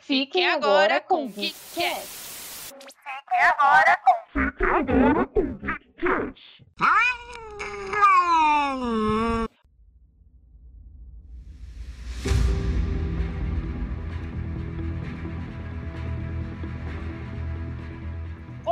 Fiquem agora com o KitKat. Fiquem agora com Fiquem agora com KitKat.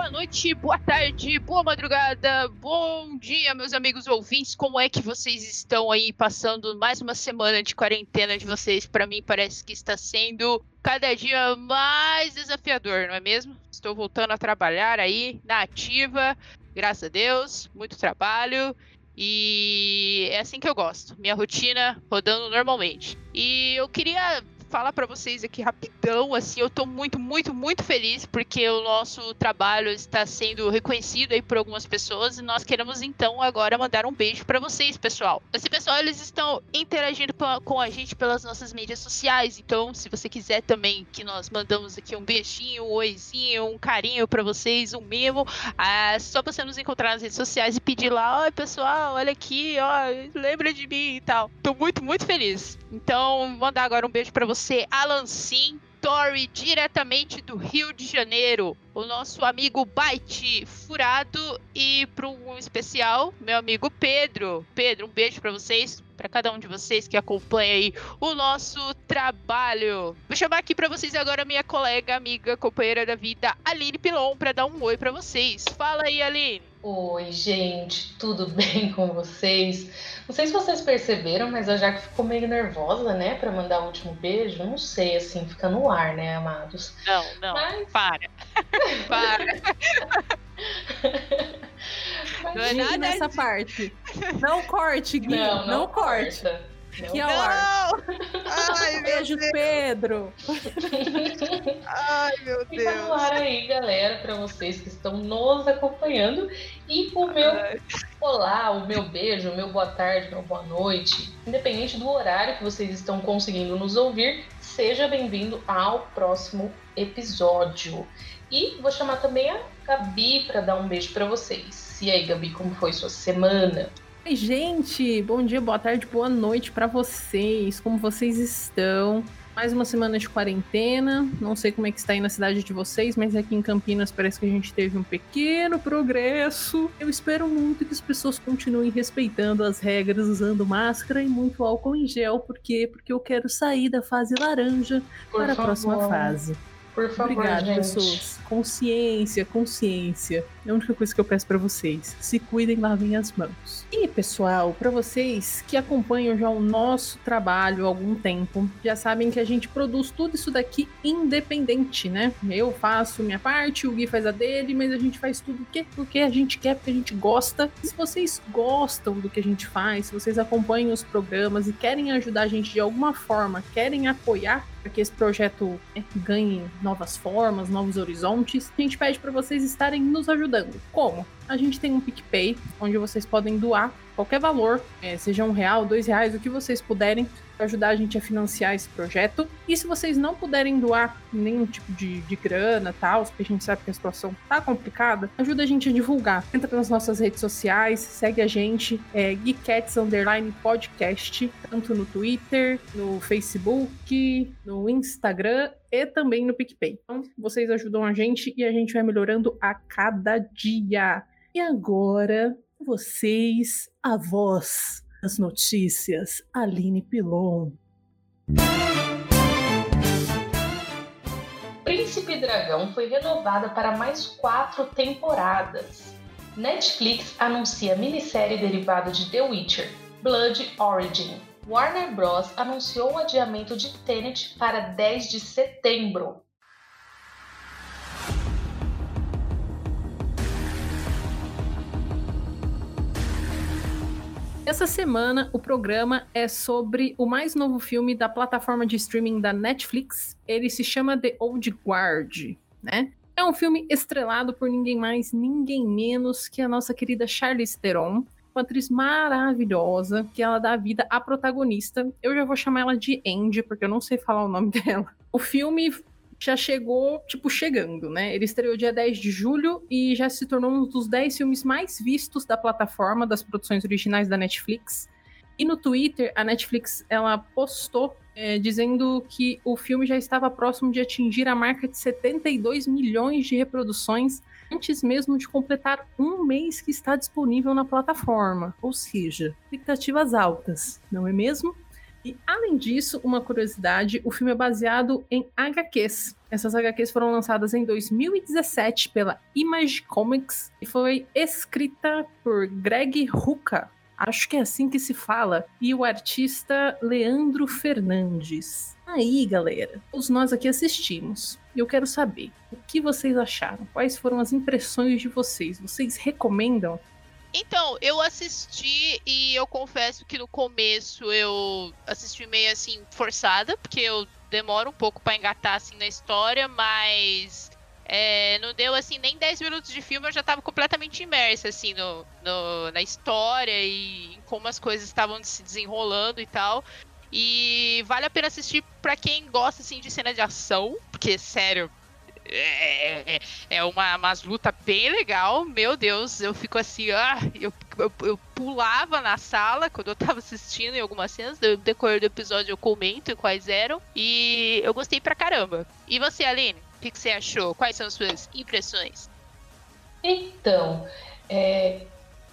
Boa noite, boa tarde, boa madrugada, bom dia, meus amigos ouvintes. Como é que vocês estão aí passando mais uma semana de quarentena de vocês? Para mim parece que está sendo cada dia mais desafiador, não é mesmo? Estou voltando a trabalhar aí na ativa, graças a Deus, muito trabalho. E é assim que eu gosto, minha rotina rodando normalmente. E eu queria falar para vocês aqui rapidão, assim, eu tô muito, muito, muito feliz porque o nosso trabalho está sendo reconhecido aí por algumas pessoas e nós queremos então agora mandar um beijo para vocês, pessoal. Esse pessoal eles estão interagindo com a gente pelas nossas mídias sociais, então se você quiser também que nós mandamos aqui um beijinho, um oizinho, um carinho para vocês, um mimo, é só você nos encontrar nas redes sociais e pedir lá, oi pessoal, olha aqui, ó, lembra de mim e tal. Tô muito, muito feliz. Então, mandar agora um beijo para você você, Alan Sim, Tori, diretamente do Rio de Janeiro. O nosso amigo Byte Furado e para um especial, meu amigo Pedro. Pedro, um beijo para vocês, para cada um de vocês que acompanha aí o nosso trabalho. Vou chamar aqui para vocês agora minha colega, amiga, companheira da vida, Aline Pilon, para dar um oi para vocês. Fala aí, Aline. Oi, gente, tudo bem com vocês? Não sei se vocês perceberam, mas a Jaque ficou meio nervosa, né, para mandar o último beijo. Não sei, assim, fica no ar, né, amados? Não, não, mas... para. para. Mas, não é nada nessa parte. Não corte, Gui. Não, não, não corte. Corta. Que ar. Ai, Beijo, Deus. Pedro. Ai, meu Deus. Fica no ar aí, galera, para vocês que estão nos acompanhando. E o meu Ai. olá, o meu beijo, o meu boa tarde, meu boa noite, independente do horário que vocês estão conseguindo nos ouvir, seja bem-vindo ao próximo episódio. E vou chamar também a Gabi para dar um beijo para vocês. E aí, Gabi, como foi sua semana? Oi, gente! Bom dia, boa tarde, boa noite para vocês. Como vocês estão? Mais uma semana de quarentena. Não sei como é que está aí na cidade de vocês, mas aqui em Campinas parece que a gente teve um pequeno progresso. Eu espero muito que as pessoas continuem respeitando as regras, usando máscara e muito álcool em gel. Por quê? Porque eu quero sair da fase laranja Por para favor. a próxima fase. Por favor, Obrigada, gente. pessoas. Consciência, consciência. É a única coisa que eu peço para vocês. Se cuidem, lavem as mãos. E, pessoal, para vocês que acompanham já o nosso trabalho há algum tempo, já sabem que a gente produz tudo isso daqui independente, né? Eu faço minha parte, o Gui faz a dele, mas a gente faz tudo porque, porque a gente quer, porque a gente gosta. E se vocês gostam do que a gente faz, se vocês acompanham os programas e querem ajudar a gente de alguma forma, querem apoiar para que esse projeto né, ganhe novas formas, novos horizontes, a gente pede para vocês estarem nos ajudando. Como? A gente tem um PicPay, onde vocês podem doar qualquer valor, é, seja um real, dois reais, o que vocês puderem, ajudar a gente a financiar esse projeto. E se vocês não puderem doar nenhum tipo de, de grana, tal, porque a gente sabe que a situação tá complicada, ajuda a gente a divulgar. Entra nas nossas redes sociais, segue a gente, é Geekcats Underline Podcast, tanto no Twitter, no Facebook, no Instagram e também no PicPay. Então, vocês ajudam a gente e a gente vai melhorando a cada dia. E agora, vocês, a voz das notícias, Aline Pilon. Príncipe Dragão foi renovada para mais quatro temporadas. Netflix anuncia minissérie derivada de The Witcher, Blood Origin. Warner Bros. anunciou o adiamento de Tenet para 10 de setembro. Essa semana o programa é sobre o mais novo filme da plataforma de streaming da Netflix. Ele se chama The Old Guard, né? É um filme estrelado por ninguém mais, ninguém menos que a nossa querida Charlize Theron, uma atriz maravilhosa, que ela dá vida à protagonista. Eu já vou chamar ela de Andy, porque eu não sei falar o nome dela. O filme já chegou, tipo, chegando, né? Ele estreou dia 10 de julho e já se tornou um dos 10 filmes mais vistos da plataforma das produções originais da Netflix. E no Twitter, a Netflix ela postou é, dizendo que o filme já estava próximo de atingir a marca de 72 milhões de reproduções antes mesmo de completar um mês que está disponível na plataforma. Ou seja, expectativas altas, não é mesmo? E além disso, uma curiosidade, o filme é baseado em HQs. Essas HQs foram lançadas em 2017 pela Image Comics e foi escrita por Greg Rucka, acho que é assim que se fala, e o artista Leandro Fernandes. Aí, galera, todos nós aqui assistimos. E eu quero saber o que vocês acharam, quais foram as impressões de vocês. Vocês recomendam? Então, eu assisti e eu confesso que no começo eu assisti meio assim forçada, porque eu demoro um pouco para engatar assim na história, mas é, não deu assim nem 10 minutos de filme, eu já estava completamente imersa assim no, no, na história e em como as coisas estavam se desenrolando e tal. E vale a pena assistir para quem gosta assim de cena de ação, porque sério, é, é, é uma umas luta bem legal. Meu Deus, eu fico assim, ah, eu, eu, eu, pulava na sala quando eu tava assistindo em algumas cenas. No decorrer do episódio eu comento quais eram. E eu gostei pra caramba. E você, Aline? O que, que você achou? Quais são as suas impressões? Então, é,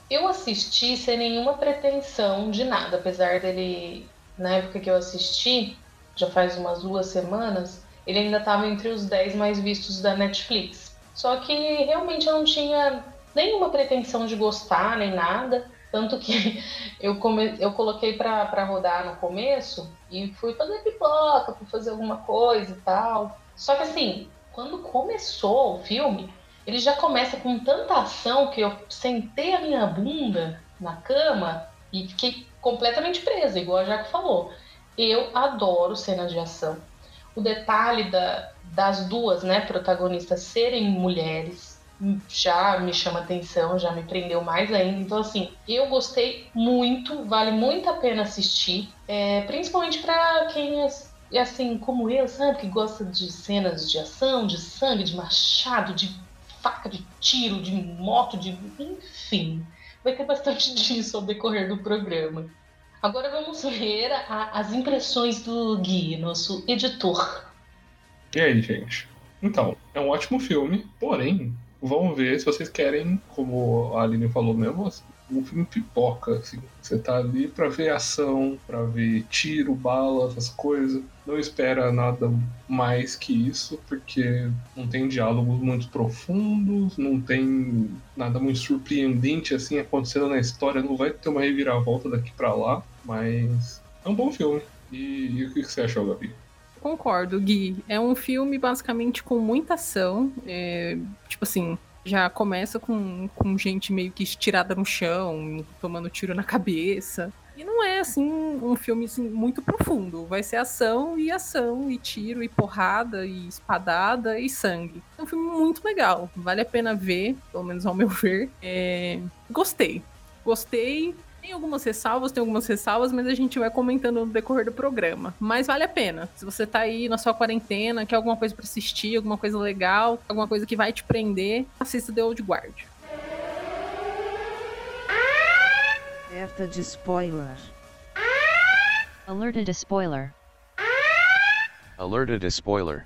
eu assisti sem nenhuma pretensão de nada, apesar dele, na época que eu assisti, já faz umas duas semanas, ele ainda estava entre os 10 mais vistos da Netflix. Só que realmente eu não tinha nenhuma pretensão de gostar nem nada. Tanto que eu, come... eu coloquei para rodar no começo e fui fazer pipoca, fui fazer alguma coisa e tal. Só que assim, quando começou o filme, ele já começa com tanta ação que eu sentei a minha bunda na cama e fiquei completamente presa, igual a Jaco falou. Eu adoro cenas de ação o detalhe da, das duas né, protagonistas serem mulheres já me chama atenção, já me prendeu mais ainda. Então, assim, eu gostei muito, vale muito a pena assistir, é, principalmente para quem é, é assim como eu, sabe, que gosta de cenas de ação, de sangue, de machado, de faca, de tiro, de moto, de enfim. Vai ter bastante disso ao decorrer do programa. Agora vamos ver a, as impressões do Gui, nosso editor. E aí, gente? Então, é um ótimo filme, porém, vamos ver se vocês querem, como a Aline falou mesmo, um filme pipoca, assim. Você tá ali pra ver ação, pra ver tiro, bala, essas coisas. Não espera nada mais que isso, porque não tem diálogos muito profundos, não tem nada muito surpreendente assim acontecendo na história, não vai ter uma reviravolta daqui para lá. Mas é um bom filme. E, e o que você achou, Gabi? Concordo, Gui. É um filme basicamente com muita ação. É, tipo assim, já começa com, com gente meio que estirada no chão, tomando tiro na cabeça. E não é assim um filme assim, muito profundo. Vai ser ação e ação, e tiro, e porrada, e espadada, e sangue. É um filme muito legal. Vale a pena ver, pelo menos ao meu ver. É... Gostei. Gostei. Tem algumas ressalvas, tem algumas ressalvas, mas a gente vai comentando no decorrer do programa. Mas vale a pena. Se você tá aí na sua quarentena, quer alguma coisa para assistir, alguma coisa legal, alguma coisa que vai te prender, assista The Old Guard. Alerta de spoiler. Alerted a spoiler. Alerted a spoiler.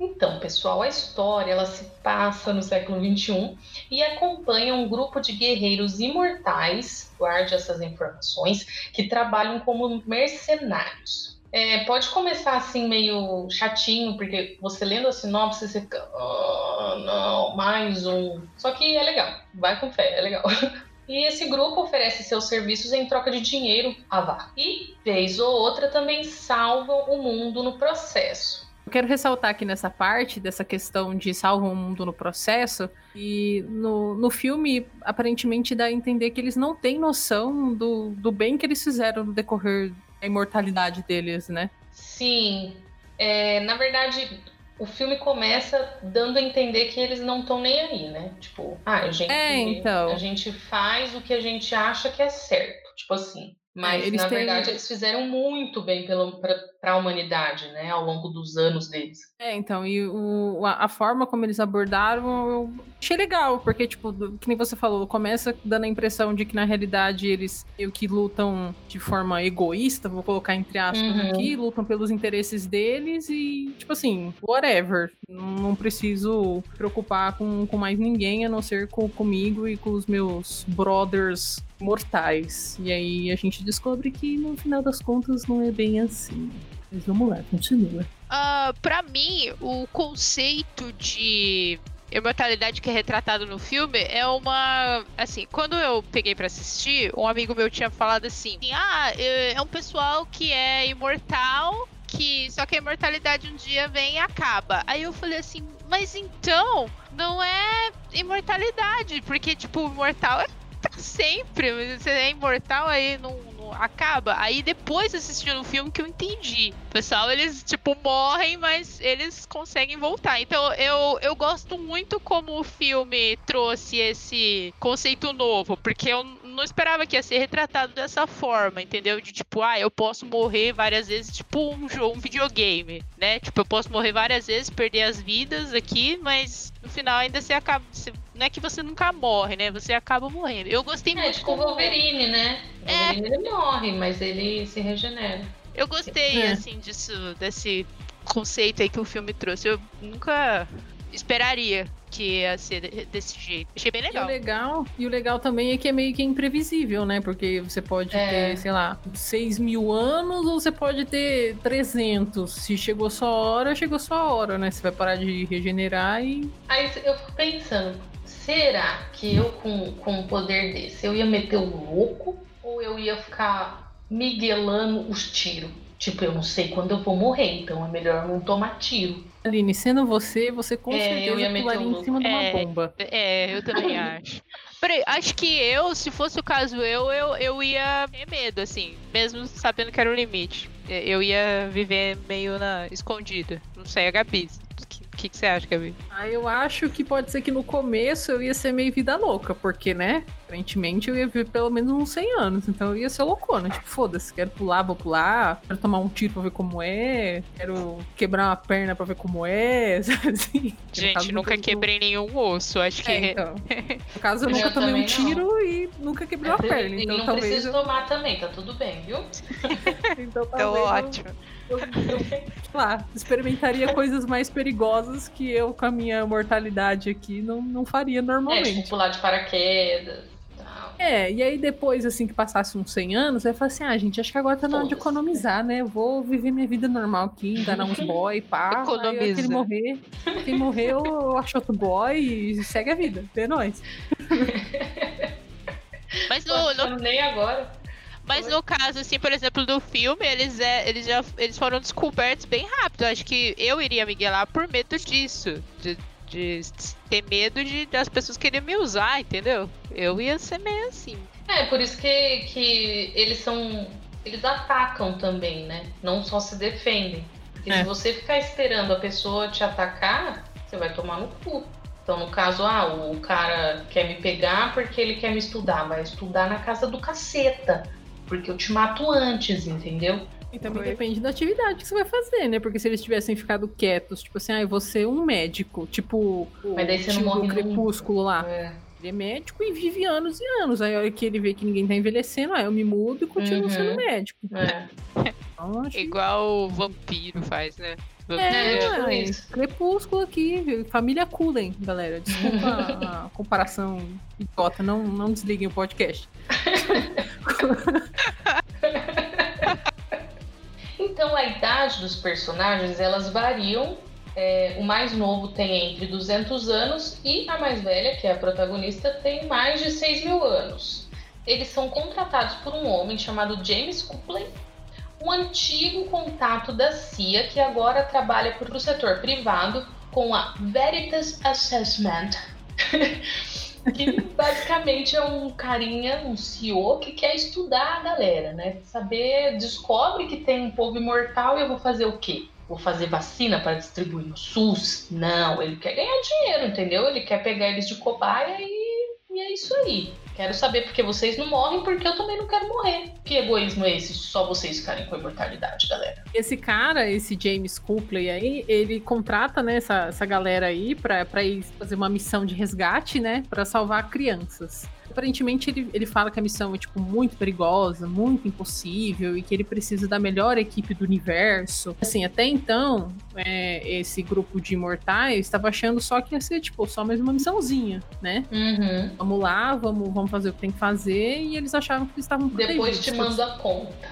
Então, pessoal, a história ela se passa no século XXI e acompanha um grupo de guerreiros imortais, guarde essas informações, que trabalham como mercenários. É, pode começar assim meio chatinho, porque você lendo a sinopse você fica, oh, não, mais um. Só que é legal, vai com fé, é legal. E esse grupo oferece seus serviços em troca de dinheiro a VAR. E, vez ou outra, também salvam o mundo no processo. Eu quero ressaltar aqui nessa parte dessa questão de salvam o mundo no processo. E no, no filme, aparentemente dá a entender que eles não têm noção do, do bem que eles fizeram no decorrer da imortalidade deles, né? Sim. É, na verdade, o filme começa dando a entender que eles não estão nem aí, né? Tipo, ah, a gente, é, então. a gente faz o que a gente acha que é certo. Tipo assim, Mas, É, eles na têm- verdade, eles fizeram muito bem para a humanidade, né? Ao longo dos anos deles. É, então, e o, a, a forma como eles abordaram eu achei legal, porque, tipo, que nem você falou, começa dando a impressão de que na realidade eles meio que lutam de forma egoísta, vou colocar entre aspas Uhum. aqui, lutam pelos interesses deles e, tipo assim, whatever. Não, não preciso preocupar com, com mais ninguém a não ser com, comigo e com os meus brothers mortais. E aí a gente descobre que no final das contas não é bem assim. Mas vamos lá, continua. Ah, pra mim, o conceito de imortalidade que é retratado no filme é uma. Assim, quando eu peguei pra assistir, um amigo meu tinha falado assim: ah, é é um pessoal que é imortal. Que só que a imortalidade um dia vem e acaba. Aí eu falei assim, mas então não é imortalidade, porque tipo, o imortal é pra sempre. Você é imortal aí não, não acaba. Aí depois assistindo o filme que eu entendi. O pessoal, eles tipo morrem, mas eles conseguem voltar. Então eu, eu gosto muito como o filme trouxe esse conceito novo, porque eu não esperava que ia ser retratado dessa forma, entendeu? De tipo, ah, eu posso morrer várias vezes, tipo um jogo, um videogame, né? Tipo, eu posso morrer várias vezes, perder as vidas aqui, mas no final ainda você acaba. você- não é que você nunca morre, né? Você acaba morrendo. Eu gostei É, muito tipo o como- Wolverine, né? O É. Wolverine ele morre, mas ele se regenera. Eu gostei, É. assim, disso, desse conceito aí que o filme trouxe. Eu nunca esperaria que ia ser de- desse jeito. Achei bem E o legal. legal, e o legal também é que é meio que imprevisível, né? Porque você pode É. ter, sei lá, 6 mil anos ou você pode ter 300. Se chegou sua hora, chegou sua hora, né? Você vai parar de regenerar e. Aí eu fico pensando, será que eu com, com um poder desse, eu ia meter o louco ou eu ia ficar miguelando os tiros? Tipo, eu não sei quando eu vou morrer, então é melhor não tomar tiro. Aline, sendo você, você com É, eu certeza ia meter pularia o em cima de uma É. bomba. É, eu também acho. Peraí, acho que eu, se fosse o caso eu, eu, eu ia ter medo, assim, mesmo sabendo que era o limite. Eu ia viver meio na escondida. Não sei, a Gabi. O que, que, você acha, Gabi? Ah, eu acho que pode ser que no começo eu ia ser meio vida louca, porque, né? Aparentemente eu ia viver pelo menos uns 100 anos, então eu ia ser loucona. Tipo, foda-se, quero pular, vou pular, quero tomar um tiro pra ver como é, quero quebrar uma perna pra ver como é, sabe assim? Gente, nunca eu- quebrei nenhum osso. Acho que. É, então. No caso, eu Eu nunca tomei um também não. tiro e nunca quebrei uma perna, e então não talvez precisa eu... tomar também, tá tudo bem, viu? Então, Então, talvez eu- ótimo. Eu, eu, lá, experimentaria coisas mais perigosas que eu, com a minha mortalidade aqui, não, não faria É, normalmente. tipo, pular de paraquedas. tal. É, e aí depois, assim, que passasse uns 100 anos, eu ia falar assim, ah, gente, acho que agora tá na hora de Foda-se. economizar, né? Eu vou viver minha vida normal aqui, enganar uns boy, pá. Aí, Economiza. quem morrer, quem morrer, eu, eu acho outro boy e segue a vida. É nóis. Mas no achando nem agora. Mas no caso, assim, por exemplo, do filme, eles, é, eles já eles foram descobertos bem rápido. Acho que eu iria miguelar por medo disso. De, de ter medo de das pessoas quererem me usar, entendeu? Eu ia ser meio assim. É, por isso que, que eles são. Eles atacam também, né? Não só se defendem. Porque É. se você ficar esperando a pessoa te atacar, você vai tomar no cu. Então, no caso, ah, o cara quer me pegar porque ele quer me estudar. Vai estudar na casa do caceta. Porque eu te mato antes, entendeu? E também Foi. depende da atividade que você vai fazer, né? Porque se eles tivessem ficado quietos, tipo assim, ah, eu vou ser um médico, tipo Mas daí você não tio morre. Crepúsculo lá. É. Ele é médico e vive anos e anos. Aí a hora que ele vê que ninguém tá envelhecendo, ah, eu me mudo e continuo Uhum. sendo médico. É. Então, acho Igual o vampiro faz, né? É, É, isso. Crepúsculo aqui, família Cullen, galera. Desculpa a, a comparação idiota, não, não desliguem o podcast. Então a idade dos personagens elas variam. É, o mais novo tem entre 200 anos e a mais velha, que é a protagonista, tem mais de 6 mil anos. Eles são contratados por um homem chamado James Copley, um antigo contato da CIA que agora trabalha para o setor privado com a Veritas Assessment. que basicamente é um carinha, um CEO que quer estudar a galera, né? Saber, descobre que tem um povo imortal e eu vou fazer o quê? Vou fazer vacina para distribuir no SUS? Não, ele quer ganhar dinheiro, entendeu? Ele quer pegar eles de cobaia e, e é isso aí. Quero saber porque vocês não morrem, porque eu também não quero morrer. Que egoísmo é esse? Só vocês ficarem com a imortalidade, galera. Esse cara, esse James Copley aí, ele contrata, né, essa, essa galera aí pra, pra ir fazer uma missão de resgate, né, pra salvar crianças. Aparentemente ele, ele fala que a missão é, tipo, muito perigosa, muito impossível e que ele precisa da melhor equipe do universo. Assim, até então, é, esse grupo de imortais estava achando só que ia ser, tipo, só mais uma missãozinha, né? Uhum. Vamos lá, vamos, vamos fazer o que tem que fazer e eles achavam que eles estavam Depois protegidos. te mando a conta.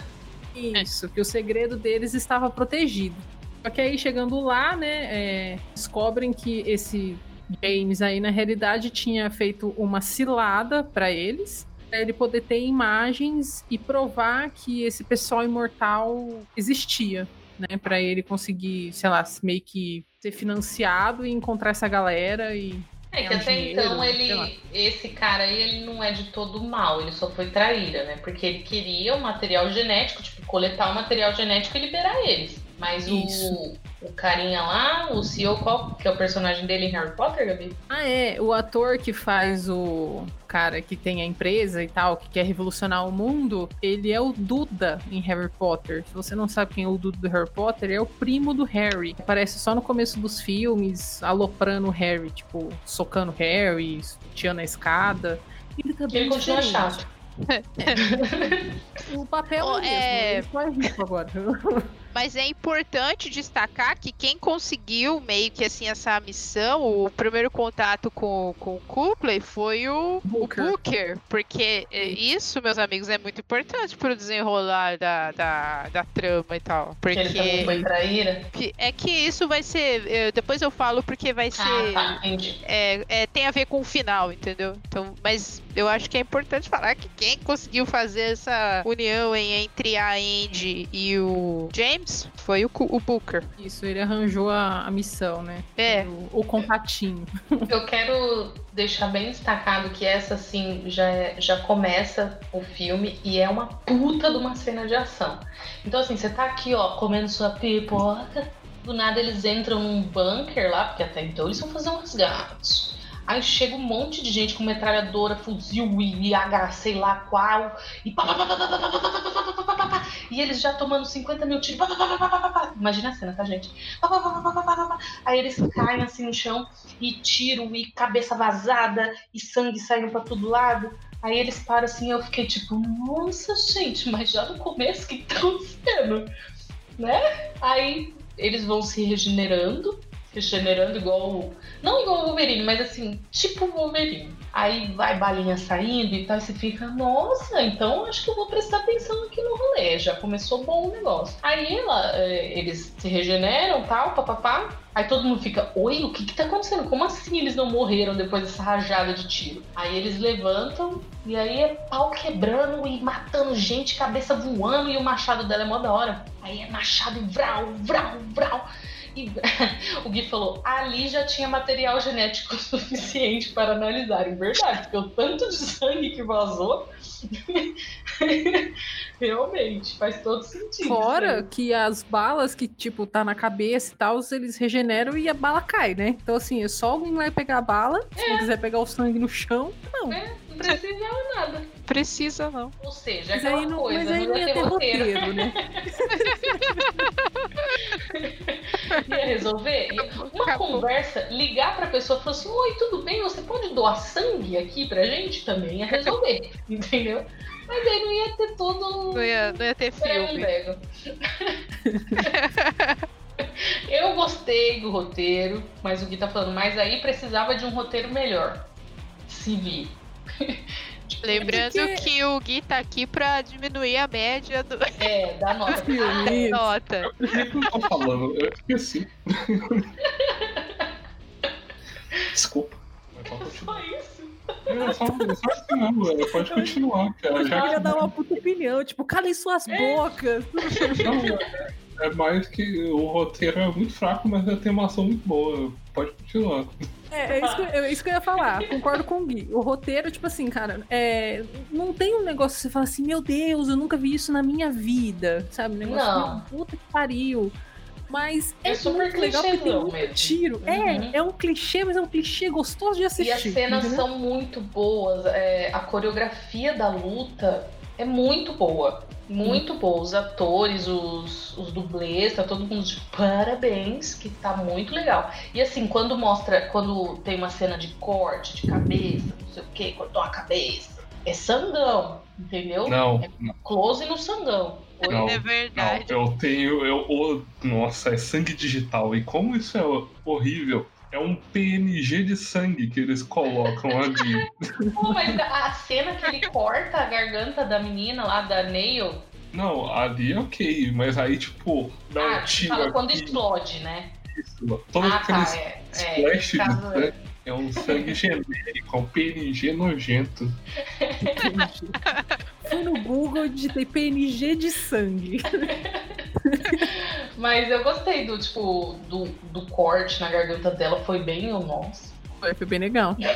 Isso, que o segredo deles estava protegido. Só que aí chegando lá, né, é, descobrem que esse James aí na realidade tinha feito uma cilada para eles, para ele poder ter imagens e provar que esse pessoal imortal existia, né, para ele conseguir, sei lá, meio que ser financiado e encontrar essa galera e É que até dinheiro, então ele, esse cara aí, ele não é de todo mal, ele só foi traíra, né? Porque ele queria o material genético, tipo, coletar o material genético e liberar eles. Mas Isso. o carinha lá, o CEO, qual que é o personagem dele em Harry Potter, Gabi? Ah, é. O ator que faz o cara que tem a empresa e tal, que quer revolucionar o mundo, ele é o Duda em Harry Potter. Se você não sabe quem é o Duda do Harry Potter, é o primo do Harry. Aparece só no começo dos filmes, aloprando o Harry, tipo, socando o Harry, tirando a escada. Ele tá Que bem ele continua chato. O papel Oh, é o mesmo, é- ele só é rico agora. Mas é importante destacar que quem conseguiu meio que assim essa missão, o primeiro contato com, com o Copley foi o Booker. o Booker. Porque é, isso, meus amigos, é muito importante pro desenrolar da, da, da trama e tal. Que ele foi Porque traíra. é que isso vai ser. Depois eu falo porque vai ser. Ah, tá, entendi. é, é, tem a ver com o final, entendeu? Então, mas eu acho que é importante falar que quem conseguiu fazer essa união entre a Andy e o James foi o, Cu- o Booker. Isso, ele arranjou a, a missão, né? É. O, o contatinho. Eu quero deixar bem destacado que essa, assim, já, é- já começa o filme e é uma puta de uma cena de ação. Então, assim, você tá aqui, ó, comendo sua pipoca, do nada eles entram num bunker lá, porque até então eles vão fazer um resgate. Aí chega um monte de gente com metralhadora, fuzil e H, sei lá qual, e e eles já tomando 50 mil tiros. Imagina a cena, tá, gente? Aí eles caem assim no chão e tiro e cabeça vazada e sangue saindo pra todo lado. Aí eles param assim, eu fiquei tipo, nossa gente, mas já no começo que tá acontecendo? Né? Aí eles vão se regenerando, regenerando igual. Não igual o Wolverine, mas assim, tipo Wolverine. Aí vai balinha saindo e tal, e você fica, nossa, então acho que eu vou prestar atenção aqui no rolê. Já começou bom o negócio. Aí ela, é, eles se regeneram tal, papapá. Aí todo mundo fica, oi, o que que tá acontecendo? Como assim eles não morreram depois dessa rajada de tiro? Aí eles levantam e aí é pau quebrando e matando gente, cabeça voando e o machado dela é mó da hora. Aí é machado e vral, vral, vral. E o Gui falou, ali já tinha material genético suficiente para analisar. Em verdade, porque o tanto de sangue que vazou realmente faz todo sentido. Fora isso que as balas que, tipo, tá na cabeça e tal, eles regeneram e a bala cai, né? Então, assim, é só alguém vai pegar a bala, se não quiser pegar o sangue no chão, não. aí. Não precisava nada. Precisa não. Ou seja, Mas aquela aí não, coisa, mas aí não ia ter roteiro, né? Ia resolver? Uma Acabou. conversa, ligar pra pessoa e falar assim: Oi, tudo bem? Você pode doar sangue aqui pra gente? Também ia resolver, entendeu? Mas aí não ia ter todo um. Não ia, não ia ter filme. Eu gostei do roteiro, mas o Gui tá falando, mas aí precisava de um roteiro melhor. Se vir. Lembrando porque- que o Gui tá aqui pra diminuir a média do É, dá nota. Filme, isso. nota. Eu tô falando? Eu esqueci. Desculpa. Só isso. É, só, só assim não, velho. Pode continuar, cara. Eu Já dar uma puta opinião, tipo, calem suas bocas. não, é, é mais que o roteiro é muito fraco, mas a temação muito boa. Pode continuar. É, é isso, que, eu- é isso que eu ia falar, concordo com o Gui. O roteiro, tipo assim, cara, é, não tem um negócio que você fala assim, meu Deus, eu nunca vi isso na minha vida, sabe? Um negócio, Não. meu, puta que pariu. Mas é, É super legal porque tem muito mesmo. tiro. Uhum. É, é um clichê, mas é um clichê gostoso de assistir. E as cenas entendeu? são muito boas. é, a coreografia da luta é muito boa. Muito boa. Os atores, os, os dublês, tá todo mundo de parabéns, que tá muito legal. E assim, quando mostra, quando tem uma cena de corte de cabeça, não sei o que, cortou a cabeça, é sangão, entendeu? Não, Close no sangão. Não, é não, verdade. eu tenho. Eu, o- nossa, é sangue digital. E como isso é horrível, é um PNG de sangue que eles colocam ali. Pô, mas a cena que ele corta a garganta da menina lá, da Nail, Não, ali é ok, mas aí, tipo, dá ah, um tiro fala quando aqui, explode, né? isso, todos Ah, tá, é. é splash de caso- sangue é um sangue genérico, é um PNG nojento. Fui no Google e digitei PNG de sangue. Mas eu gostei do, tipo, do, do corte na garganta dela, foi bem o nosso. Foi, foi bem legal.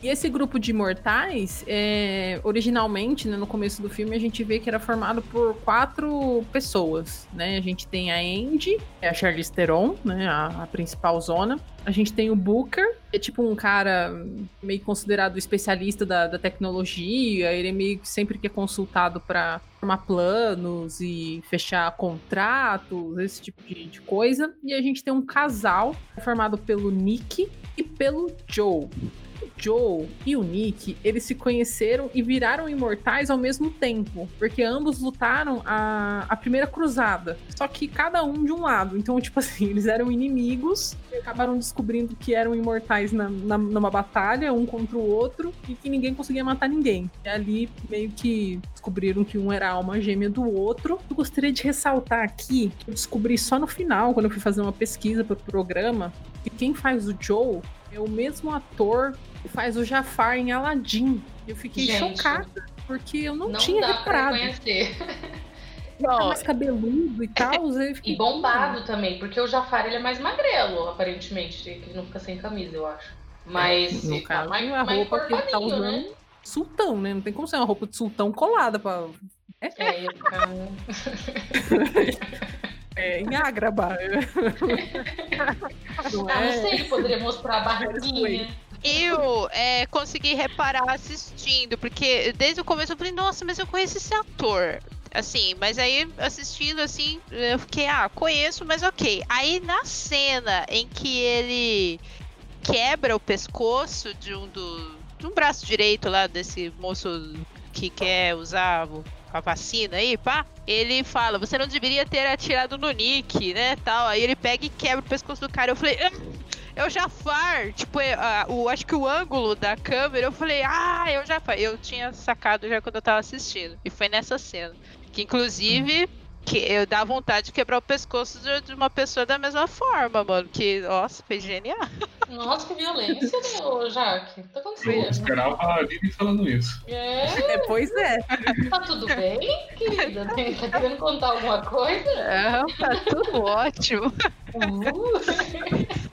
E esse grupo de imortais, é, originalmente, né, no começo do filme, a gente vê que era formado por quatro pessoas, né? A gente tem a Andy, é a Charlize Theron, né, a, a principal zona. A gente tem o Booker, que é tipo um cara meio considerado especialista da, da tecnologia. Ele é meio sempre que é consultado para formar planos e fechar contratos, esse tipo de, de coisa. E a gente tem um casal formado pelo Nick e pelo Joe. Joe e o Nick, eles se conheceram e viraram imortais ao mesmo tempo, porque ambos lutaram a, a primeira cruzada, só que cada um de um lado. Então, tipo assim, eles eram inimigos e acabaram descobrindo que eram imortais na, na- numa batalha, um contra o outro, e que ninguém conseguia matar ninguém. E ali meio que descobriram que um era a alma gêmea do outro. Eu gostaria de ressaltar aqui que eu descobri só no final, quando eu fui fazer uma pesquisa para o programa, que quem faz o Joe é o mesmo ator que faz o Jafar em Aladdin. Eu fiquei Gente, chocada, porque eu não, Não, tinha dá pra reparado. reconhecer. Tá mais cabeludo e tal. eu E bombado também, porque o Jafar ele é mais magrelo, aparentemente, que ele não fica sem camisa, eu acho. Mas No tá caso, mais, a mais roupa que ele tá encorpadinho, usando né? sultão, né? Não tem como ser uma roupa de sultão colada pra. É, ia ficar... É, em Agraba. não Ah, não é? sei, ele poderia mostrar a barriguinha. Eu é, consegui reparar assistindo, porque desde o começo eu falei, nossa, mas eu conheço esse ator. Assim, mas aí assistindo assim, eu fiquei, ah, conheço, mas ok. Aí na cena em que ele quebra o pescoço de um do. de um braço direito lá desse moço que quer usar a vacina aí, pá. Ele fala, você não deveria ter atirado no Nick, né? Tal. Aí ele pega e quebra o pescoço do cara. Eu falei, "Ah, é o Jafar. Tipo, é, ah, o, acho que o ângulo da câmera, eu falei, ah, é o Jafar. Eu tinha sacado já quando eu tava assistindo. E foi nessa cena. Que inclusive. Que eu dá vontade de quebrar o pescoço de, uma pessoa da mesma forma, mano. Que, nossa, foi genial. Nossa, que violência, né, ô Jaque? O que tá Eu acontecendo? esperava a Aline falando isso. É, É, pois é. tá tudo bem, querida? Tá querendo contar alguma coisa? É, tá tudo ótimo. Uh,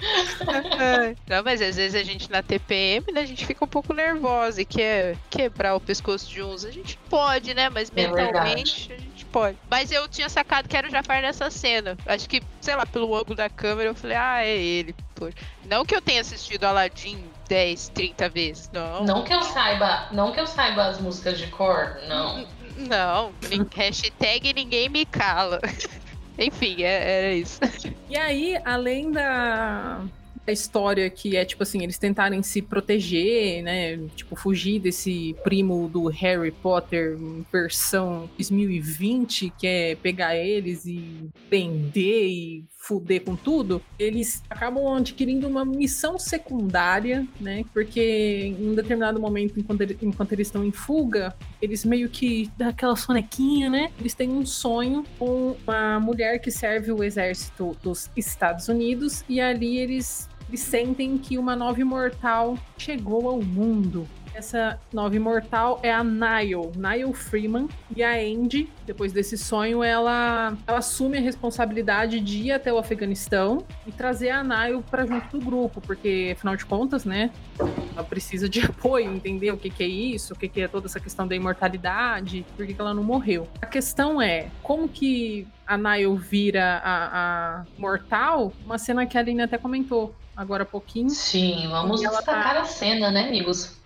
Não, mas às vezes a gente na TPM, né, a gente fica um pouco nervosa e quer quebrar o pescoço de uns. A gente pode, né? Mas É mentalmente a gente pode. Mas eu tinha sacado que era o Jafar nessa cena. Acho que, sei lá, pelo ângulo da câmera, eu falei, ah, é ele. Pô. Não que eu tenha assistido Aladdin 10, 30 vezes. Não. não que eu saiba, não que eu saiba as músicas de cor, não. Não. Hashtag ninguém me cala. Enfim, é- era isso. E aí, além da, da história que é tipo assim, eles tentarem se proteger, né? Tipo, fugir desse primo do Harry Potter versão 2020, que é pegar eles e prender e fuder com tudo, eles acabam adquirindo uma missão secundária, né? Porque em um determinado momento, enquanto, ele- enquanto eles estão em fuga, eles meio que dá aquela sonequinha, né? Eles têm um sonho com uma mulher que serve o exército dos Estados Unidos e ali eles, eles sentem que uma nova imortal chegou ao mundo. Essa nova imortal é a Nile, Nile Freeman. E a Andy, depois desse sonho, ela, ela assume a responsabilidade de ir até o Afeganistão e trazer a Nile pra junto do grupo, porque, afinal de contas, né, ela precisa de apoio, entender o que, que é isso, o que, que é toda essa questão da imortalidade, por que, que ela não morreu. A questão é, como que a Nile vira a, a mortal? Uma cena que a Aline até comentou agora há pouquinho. Sim, vamos destacar tá- a cena, né, amigos?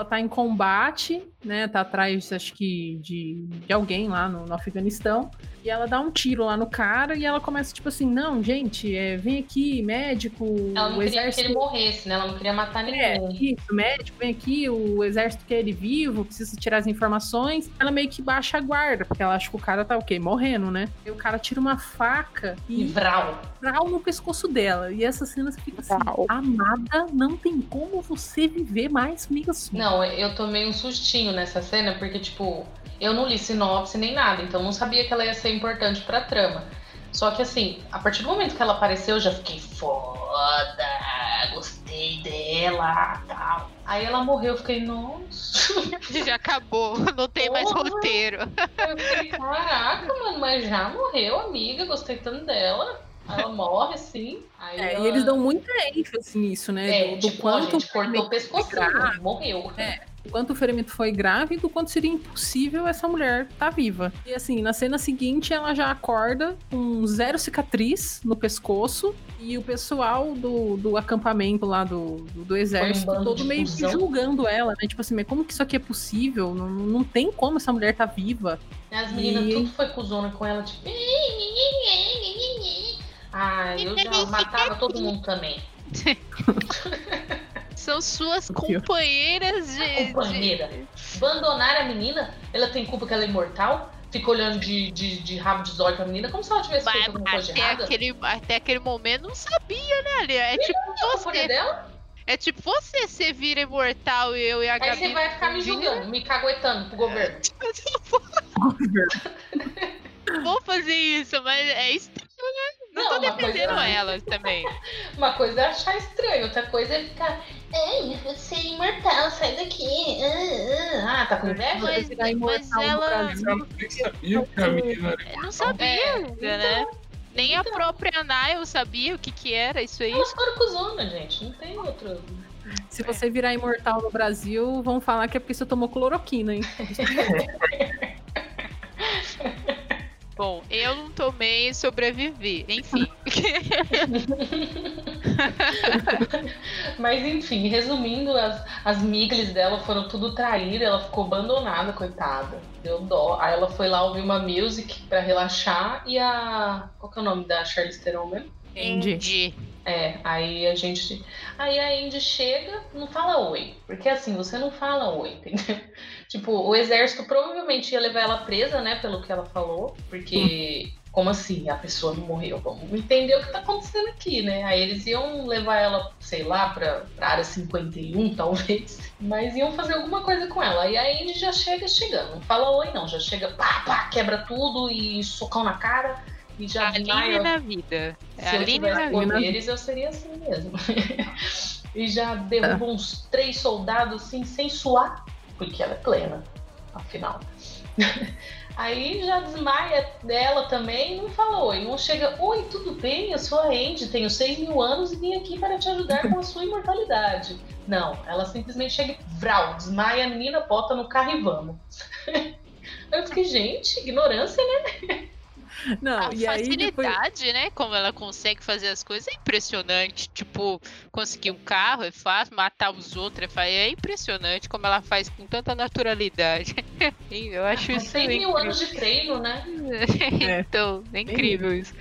Ela tá em combate, né? Tá atrás, acho que, de, de alguém lá no, no Afeganistão. E ela dá um tiro lá no cara e ela começa, tipo assim, não, gente, é, vem aqui, médico, Ela não o queria que exército. ele morresse, né? Ela não queria matar É, ninguém. isso, médico, vem aqui, o exército quer ele vivo, precisa tirar as informações. Ela meio que baixa a guarda, porque ela acha que o cara tá o quê? Morrendo, né? E o cara tira uma faca E e vral. vral no pescoço dela. E essa cena você fica assim, Vral. amada, não tem como você viver mais mesmo. Não, eu tomei um sustinho nessa cena, porque, tipo, eu não li sinopse nem nada, então não sabia que ela ia ser importante pra trama. Só que, assim, a partir do momento que ela apareceu, eu já fiquei foda, gostei dela, tal. Aí ela morreu, eu fiquei, nossa. Já acabou, não tem mais Porra. roteiro. Eu fiquei, caraca, mano, mas já morreu, amiga, gostei tanto dela. Ela morre, sim. Aí É, ela... e eles dão muita ênfase nisso, né? É, do, do tipo, quanto gente, cortou o pescoço, morreu. do quanto o ferimento foi grave e do quanto seria impossível essa mulher estar viva. E assim, na cena seguinte, ela já acorda com zero cicatriz no pescoço e o pessoal do, do acampamento lá do, do, do exército bando todo meio que julgando ela, né? Tipo assim, mas como que isso aqui é possível? Não, não tem como essa mulher tá viva. As meninas E- tudo foi cuzona com ela, tipo. Ah, eu já matava todo mundo também. São suas companheiras de. de- Companheira. Abandonar a menina, ela tem culpa que ela é imortal? Fica olhando de, de, de rabo de zóio pra menina, como se ela tivesse Mas feito alguma coisa até errada. aquele, até aquele momento não sabia, né, Ali? É tipo A culpa é você. dela? É tipo você, você vira imortal e eu e a Aí Gabi. você vai ficar me julgando, me caguetando pro governo. Não vou fazer isso, mas é estranho, né? Não, Não, tô uma coisa defendendo é- elas também. Uma coisa é achar estranho, outra coisa é ficar. Ei, você é imortal, sai daqui. Ah, ah. Ah, tá com inveja? Mas, virar mas ela nem sabia a era eu não sabia É, ainda, né? Nem a então. própria Nile sabia o que que era isso aí. Elas foram cuzona, gente. Não tem outro. Se você virar imortal no Brasil, vão falar que é porque você tomou cloroquina, hein? Bom, eu não tomei e sobrevivi. Enfim. Mas enfim, resumindo, as, as miglis dela foram tudo traídas, ela ficou abandonada, coitada. Deu dó. Aí ela foi lá ouvir uma music pra relaxar e a. Qual que é o nome da Charlize Theron mesmo? Andy. Andy. É, aí a gente. Aí a Indy chega, não fala oi. Porque assim, você não fala oi, entendeu? Tipo, o exército provavelmente ia levar ela presa, né? Pelo que ela falou. Porque, como assim? A pessoa não morreu? Vamos entender o que tá acontecendo aqui, né? Aí eles iam levar ela, sei lá, pra, pra área 51, talvez. Mas iam fazer alguma coisa com ela. Aí a Indy já chega chegando. Não fala oi, não. Já chega, pá, pá, quebra tudo e socão na cara. E já Aline desmaia. na vida. É Se eu Aline tivesse vida. poderes, eu seria assim mesmo. e já derruba uns três soldados assim, sem suar, porque ela é plena, afinal. Aí já desmaia dela também, não fala oi, não chega, oi, tudo bem, eu sou a Andy, tenho 6 mil anos e vim aqui para te ajudar com a sua imortalidade. Não, ela simplesmente chega e vral, desmaia a menina, bota no carro e vamos. Eu fiquei, gente, ignorância, né? Não, A e aí depois... facilidade, né? Como ela consegue fazer as coisas é impressionante. Tipo, conseguir um carro é fácil, matar os outros é fácil. É impressionante como ela faz com tanta naturalidade. Eu acho isso 6 mil incrível. anos de treino, né? É. então, é incrível isso.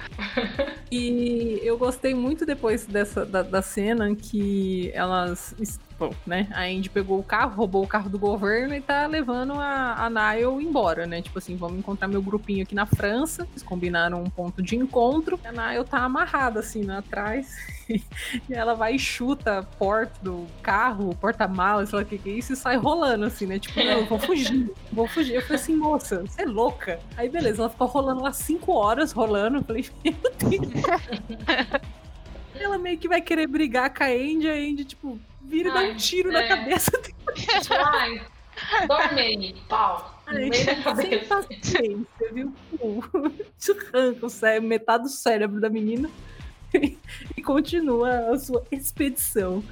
E eu gostei muito depois dessa da, da cena que elas. Bom, né? A Andy pegou o carro, roubou o carro do governo e tá levando a, a Nile embora, né? Tipo assim, vamos encontrar meu grupinho aqui na França. Eles combinaram um ponto de encontro. A Nile tá amarrada assim, né, atrás. e ela vai e chuta a porta do carro, porta-malas, sei lá o que, que é isso, e sai rolando assim, né? Tipo, não, eu vou fugir, vou fugir. Eu falei assim, moça, você é louca. Aí beleza, ela ficou rolando lá cinco horas rolando. Eu falei, meu Deus. ela meio que vai querer brigar com a Andy, a Andy, tipo, vira e dá Ai, um tiro é. na cabeça ai, dorme aí, pau. Da Sem paciência, viu? Isso arranca o cérebro, metade do cérebro da menina e continua a sua expedição.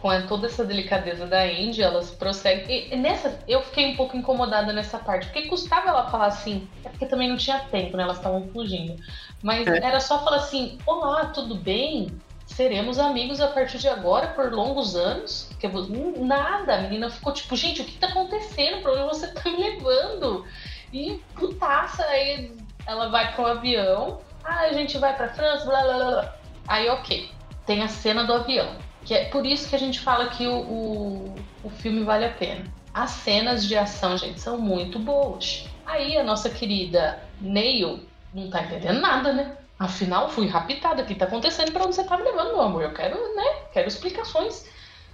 Com toda essa delicadeza da Andy, elas prosseguem. E nessa, eu fiquei um pouco incomodada nessa parte, porque custava ela falar assim, é porque também não tinha tempo, né? Elas estavam fugindo. Mas É. era só falar assim: Olá, tudo bem? Seremos amigos a partir de agora por longos anos? Vo- hum, nada, a menina ficou tipo, gente, o que tá acontecendo? Pra onde você tá me levando? E putaça, aí ela vai pro avião, ah, a gente vai pra França, blá blá. blá. Aí, ok, tem a cena do avião. Que é por isso que a gente fala que o, o, o filme vale a pena. As cenas de ação, gente, são muito boas. Aí a nossa querida Neil não tá entendendo nada, né? Afinal, fui raptada. O que tá acontecendo? Pra onde você tá me levando, meu amor? Eu quero, né? Quero explicações.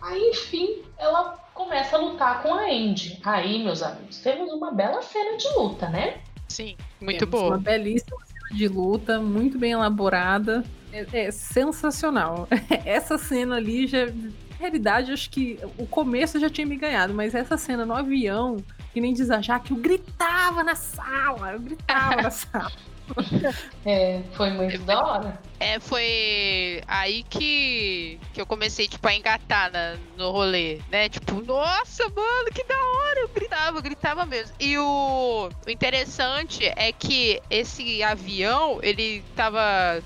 Aí, enfim, ela começa a lutar com a Andy. Aí, meus amigos, temos uma bela cena de luta, né? Sim, muito Temos boa. Uma belíssima cena de luta, muito bem elaborada. É, é sensacional. Essa cena ali já. Na realidade, acho que o começo já tinha me ganhado, mas essa cena no avião, que nem diz a Jaque, eu gritava na sala, eu gritava na sala. É, foi muito da hora. É, foi aí que, que eu comecei, tipo, a engatar na- no rolê, né? Tipo, nossa, mano, que da hora! Eu gritava, eu gritava mesmo. E o, o interessante é que esse avião, ele tava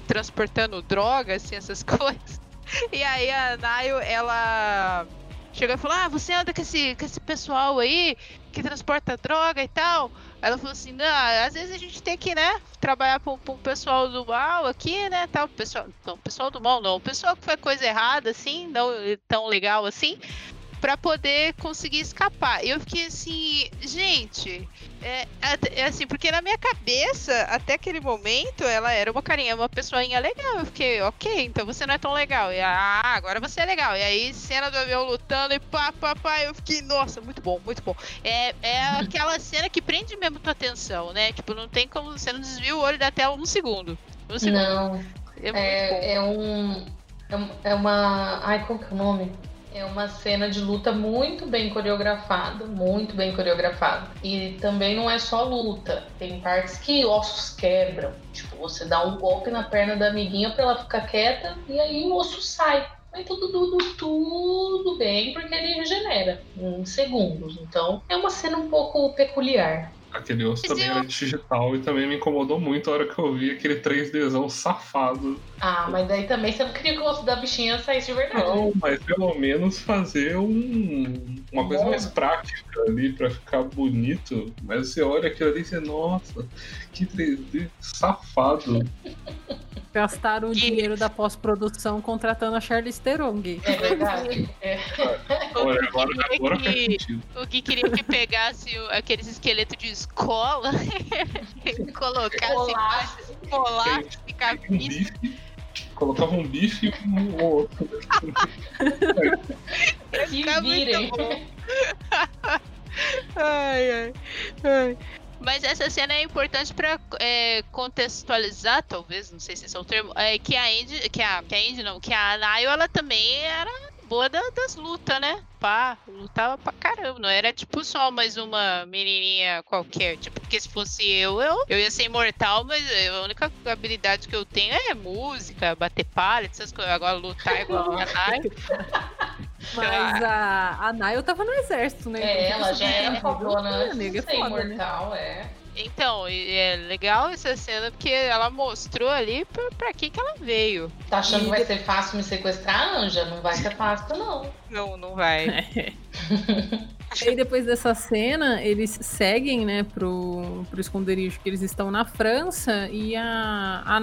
transportando droga, assim, essas coisas. E aí a Nayo, ela chegou e falou, ah, você anda com esse, com esse pessoal aí que transporta droga e tal? Ela falou assim, não, às vezes a gente tem que, né, trabalhar para o pessoal do mal aqui, né, tal, pessoal, não, pessoal do mal não, o pessoal que faz coisa errada, assim, não tão legal assim, para poder conseguir escapar. Eu fiquei assim, gente, é, é- assim, porque na minha cabeça, até aquele momento, ela era uma carinha, uma pessoinha legal. Eu fiquei, ok, então você não é tão legal. E, ah, agora você é legal. E aí, cena do avião lutando e pá, pá, pá, eu fiquei, nossa, muito bom, muito bom. É, é aquela cena que prende mesmo tua atenção, né? Tipo, não tem como, você não desvia o olho da tela um segundo. Um segundo. Não, É. É, é é um- É uma. Ai, qual que é o nome? É uma cena de luta muito bem coreografada, muito bem coreografada. E também não é só luta, tem partes que ossos quebram. Tipo, você dá um golpe na perna da amiguinha pra ela ficar quieta e aí o osso sai. Aí tudo, tudo, tudo bem, porque ele regenera em segundos. Então é uma cena um pouco peculiar. Aquele osso Mas também eu- era digital e também me incomodou muito a hora que eu vi aquele 3Dzão safado. Ah, mas daí também você não queria que o osso da bichinha saísse de verdade. Não, mas pelo menos fazer um, uma coisa Bom. mais prática ali pra ficar bonito. Mas você olha aquilo ali e você, nossa, que 3D safado. Gastaram o dinheiro da pós-produção contratando a Charlize Theron, gay. É verdade. É. Olha, agora, agora que-. O que queria que pegasse o- aqueles esqueletos de escola e colocasse, Colar. Um visto. bife, colocava um bife e um outro. Se virem. bom. ai, ai, ai. Mas essa cena é importante pra é, contextualizar, talvez, não sei se esse é o termo, é que a Andy, que a, que a Andy não, que a Nayo, ela também era boa da- das lutas, né? Pá, lutava pra caramba, não era tipo só mais uma menininha qualquer, tipo, porque se fosse eu, eu, eu ia ser imortal, mas a única habilidade que eu tenho é música, bater palha, essas coisas, agora lutar igual a Nayo. Mas a, a Nayo tava no exército, né? É, Então, ela já tipo, era fodona de nega, é foda, né? imortal, é. Então, é legal essa cena porque ela mostrou ali pra, pra que que ela veio. Tá achando E que vai ser fácil me sequestrar, Anja? Não vai ser fácil, não. Não, não vai. E aí, depois dessa cena, eles seguem, né, pro, pro esconderijo que eles estão na França e a, a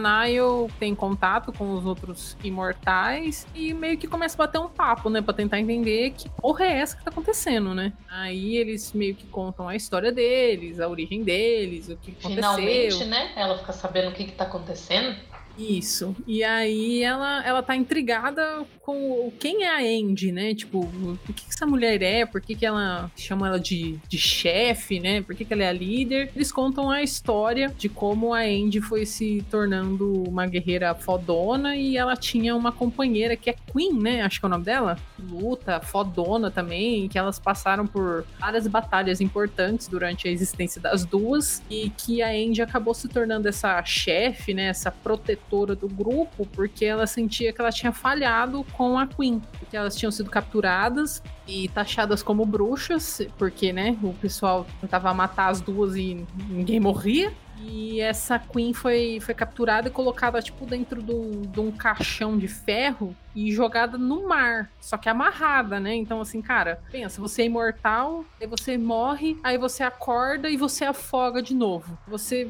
tem contato com os outros imortais e meio que começa a bater um papo, né, pra tentar entender que porra é essa que tá acontecendo, né? Aí eles meio que contam a história deles, a origem deles, o que aconteceu. Finalmente, né? Ela fica sabendo o que, que tá acontecendo. Isso. E aí ela, ela tá intrigada com quem é a Andy, né? Tipo, o que, que essa mulher é? Por que, que ela chama ela de, de chefe, né? Por que, que ela é a líder? Eles contam a história de como a Andy foi se tornando uma guerreira fodona e ela tinha uma companheira que é Queen, né? Acho que é o nome dela. Luta, fodona também, que elas passaram por várias batalhas importantes durante a existência das duas e que a Andy acabou se tornando essa chefe, né, essa protetora do grupo, porque ela sentia que ela tinha falhado com a Queen, porque elas tinham sido capturadas e taxadas como bruxas, porque, né, o pessoal tentava matar as duas e ninguém morria. E essa Queen foi, foi capturada e colocada, tipo, dentro de um, de um caixão de ferro e jogada no mar. Só que amarrada, né? Então, assim, cara, pensa, você é imortal, aí você morre, aí você acorda e você afoga de novo. Você.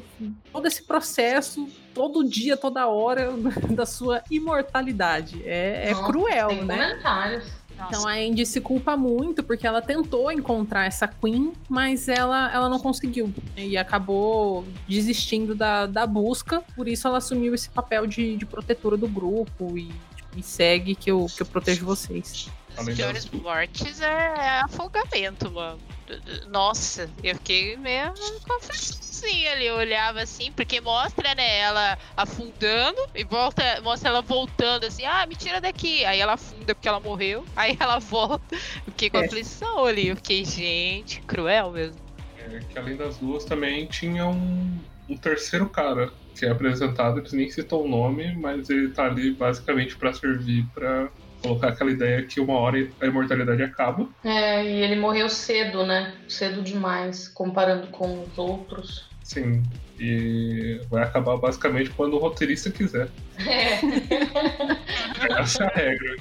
Todo esse processo, todo dia, toda hora da sua imortalidade. É, é Nossa, cruel, Sem né? comentários. Então a Andy se culpa muito porque ela tentou encontrar essa Queen, mas ela, ela não conseguiu. E acabou desistindo da, da busca, por isso ela assumiu esse papel de, de protetora do grupo e, me segue que eu, que eu protejo vocês. As Além piores das- mortes é afogamento, mano. Nossa, eu fiquei meio confusãozinha ali. Eu olhava assim, porque mostra, né, ela afundando e volta, mostra ela voltando assim, ah, me tira daqui. Aí ela afunda porque ela morreu. Aí ela volta. Eu fiquei com É. aflição ali. Eu fiquei, gente, cruel mesmo. É, que além das duas também tinha um, um terceiro cara que é apresentado, eles nem citam o nome, mas ele tá ali basicamente pra servir pra colocar aquela ideia que uma hora a imortalidade acaba. É, e ele morreu cedo, né? Cedo demais, comparando com os outros. Sim. E vai acabar basicamente quando o roteirista quiser. É, Essa é a regra.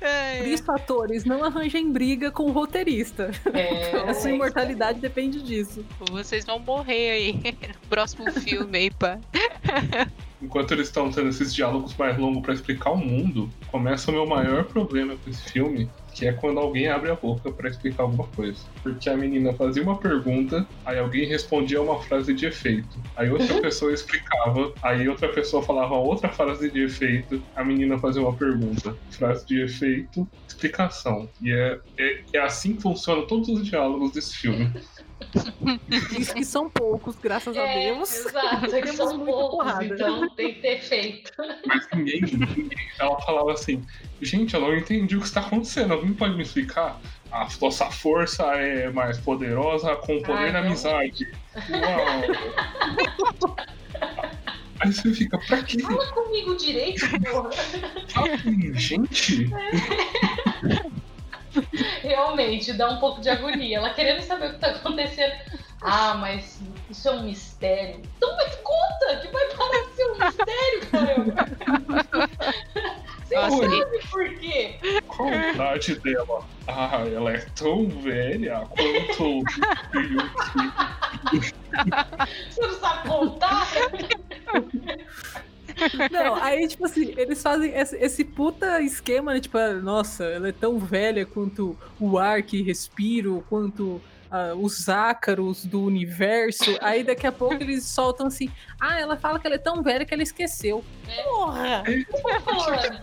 é. Por isso, atores, não arranjem briga com o roteirista. é. A sua imortalidade depende disso. Vocês vão morrer aí no próximo filme aí, pá. Enquanto eles estão tendo esses diálogos mais longos pra explicar o mundo, começa o meu maior problema com esse filme, que é quando alguém abre a boca pra explicar alguma coisa. Porque a menina fazia uma pergunta, aí alguém respondia uma frase de efeito. Aí outra pessoa explicava, aí outra pessoa falava outra frase de efeito, a menina fazia uma pergunta. Frase de efeito, explicação. E é, é, é assim que funcionam todos os diálogos desse filme. Isso que são poucos, graças a É, Deus. Exato, é que são poucos, porrada. então tem que ter feito. Mas ninguém, ninguém. Ela falava assim: gente, eu não entendi o que está acontecendo. Alguém pode me explicar? A nossa força é mais poderosa com o poder Ai, da amizade. Uau! Aí você fica, pra quê? Fala comigo direito, porra. Fala comigo, gente? Realmente, dá um pouco de agonia. Ela querendo saber o que tá acontecendo. Ah, mas isso é um mistério. Então me conta, que vai parar de ser um mistério, caramba. Você Nossa, sabe por quê? Qual a idade dela? Ah, ela é tão velha quanto. Você não sabe contar? Não, aí, tipo assim, eles fazem esse, esse puta esquema, né? Tipo, ah, nossa, ela é tão velha quanto o ar que respiro, quanto ah, os ácaros do universo. Aí daqui a pouco eles soltam assim: ah, ela fala que ela é tão velha que ela esqueceu. Porra! Tô falando.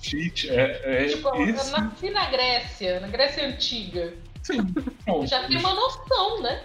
Gente, é, é Tipo, eu esse. nasci na Grécia, na Grécia Antiga. Sim, pronto. Já tem uma noção, né?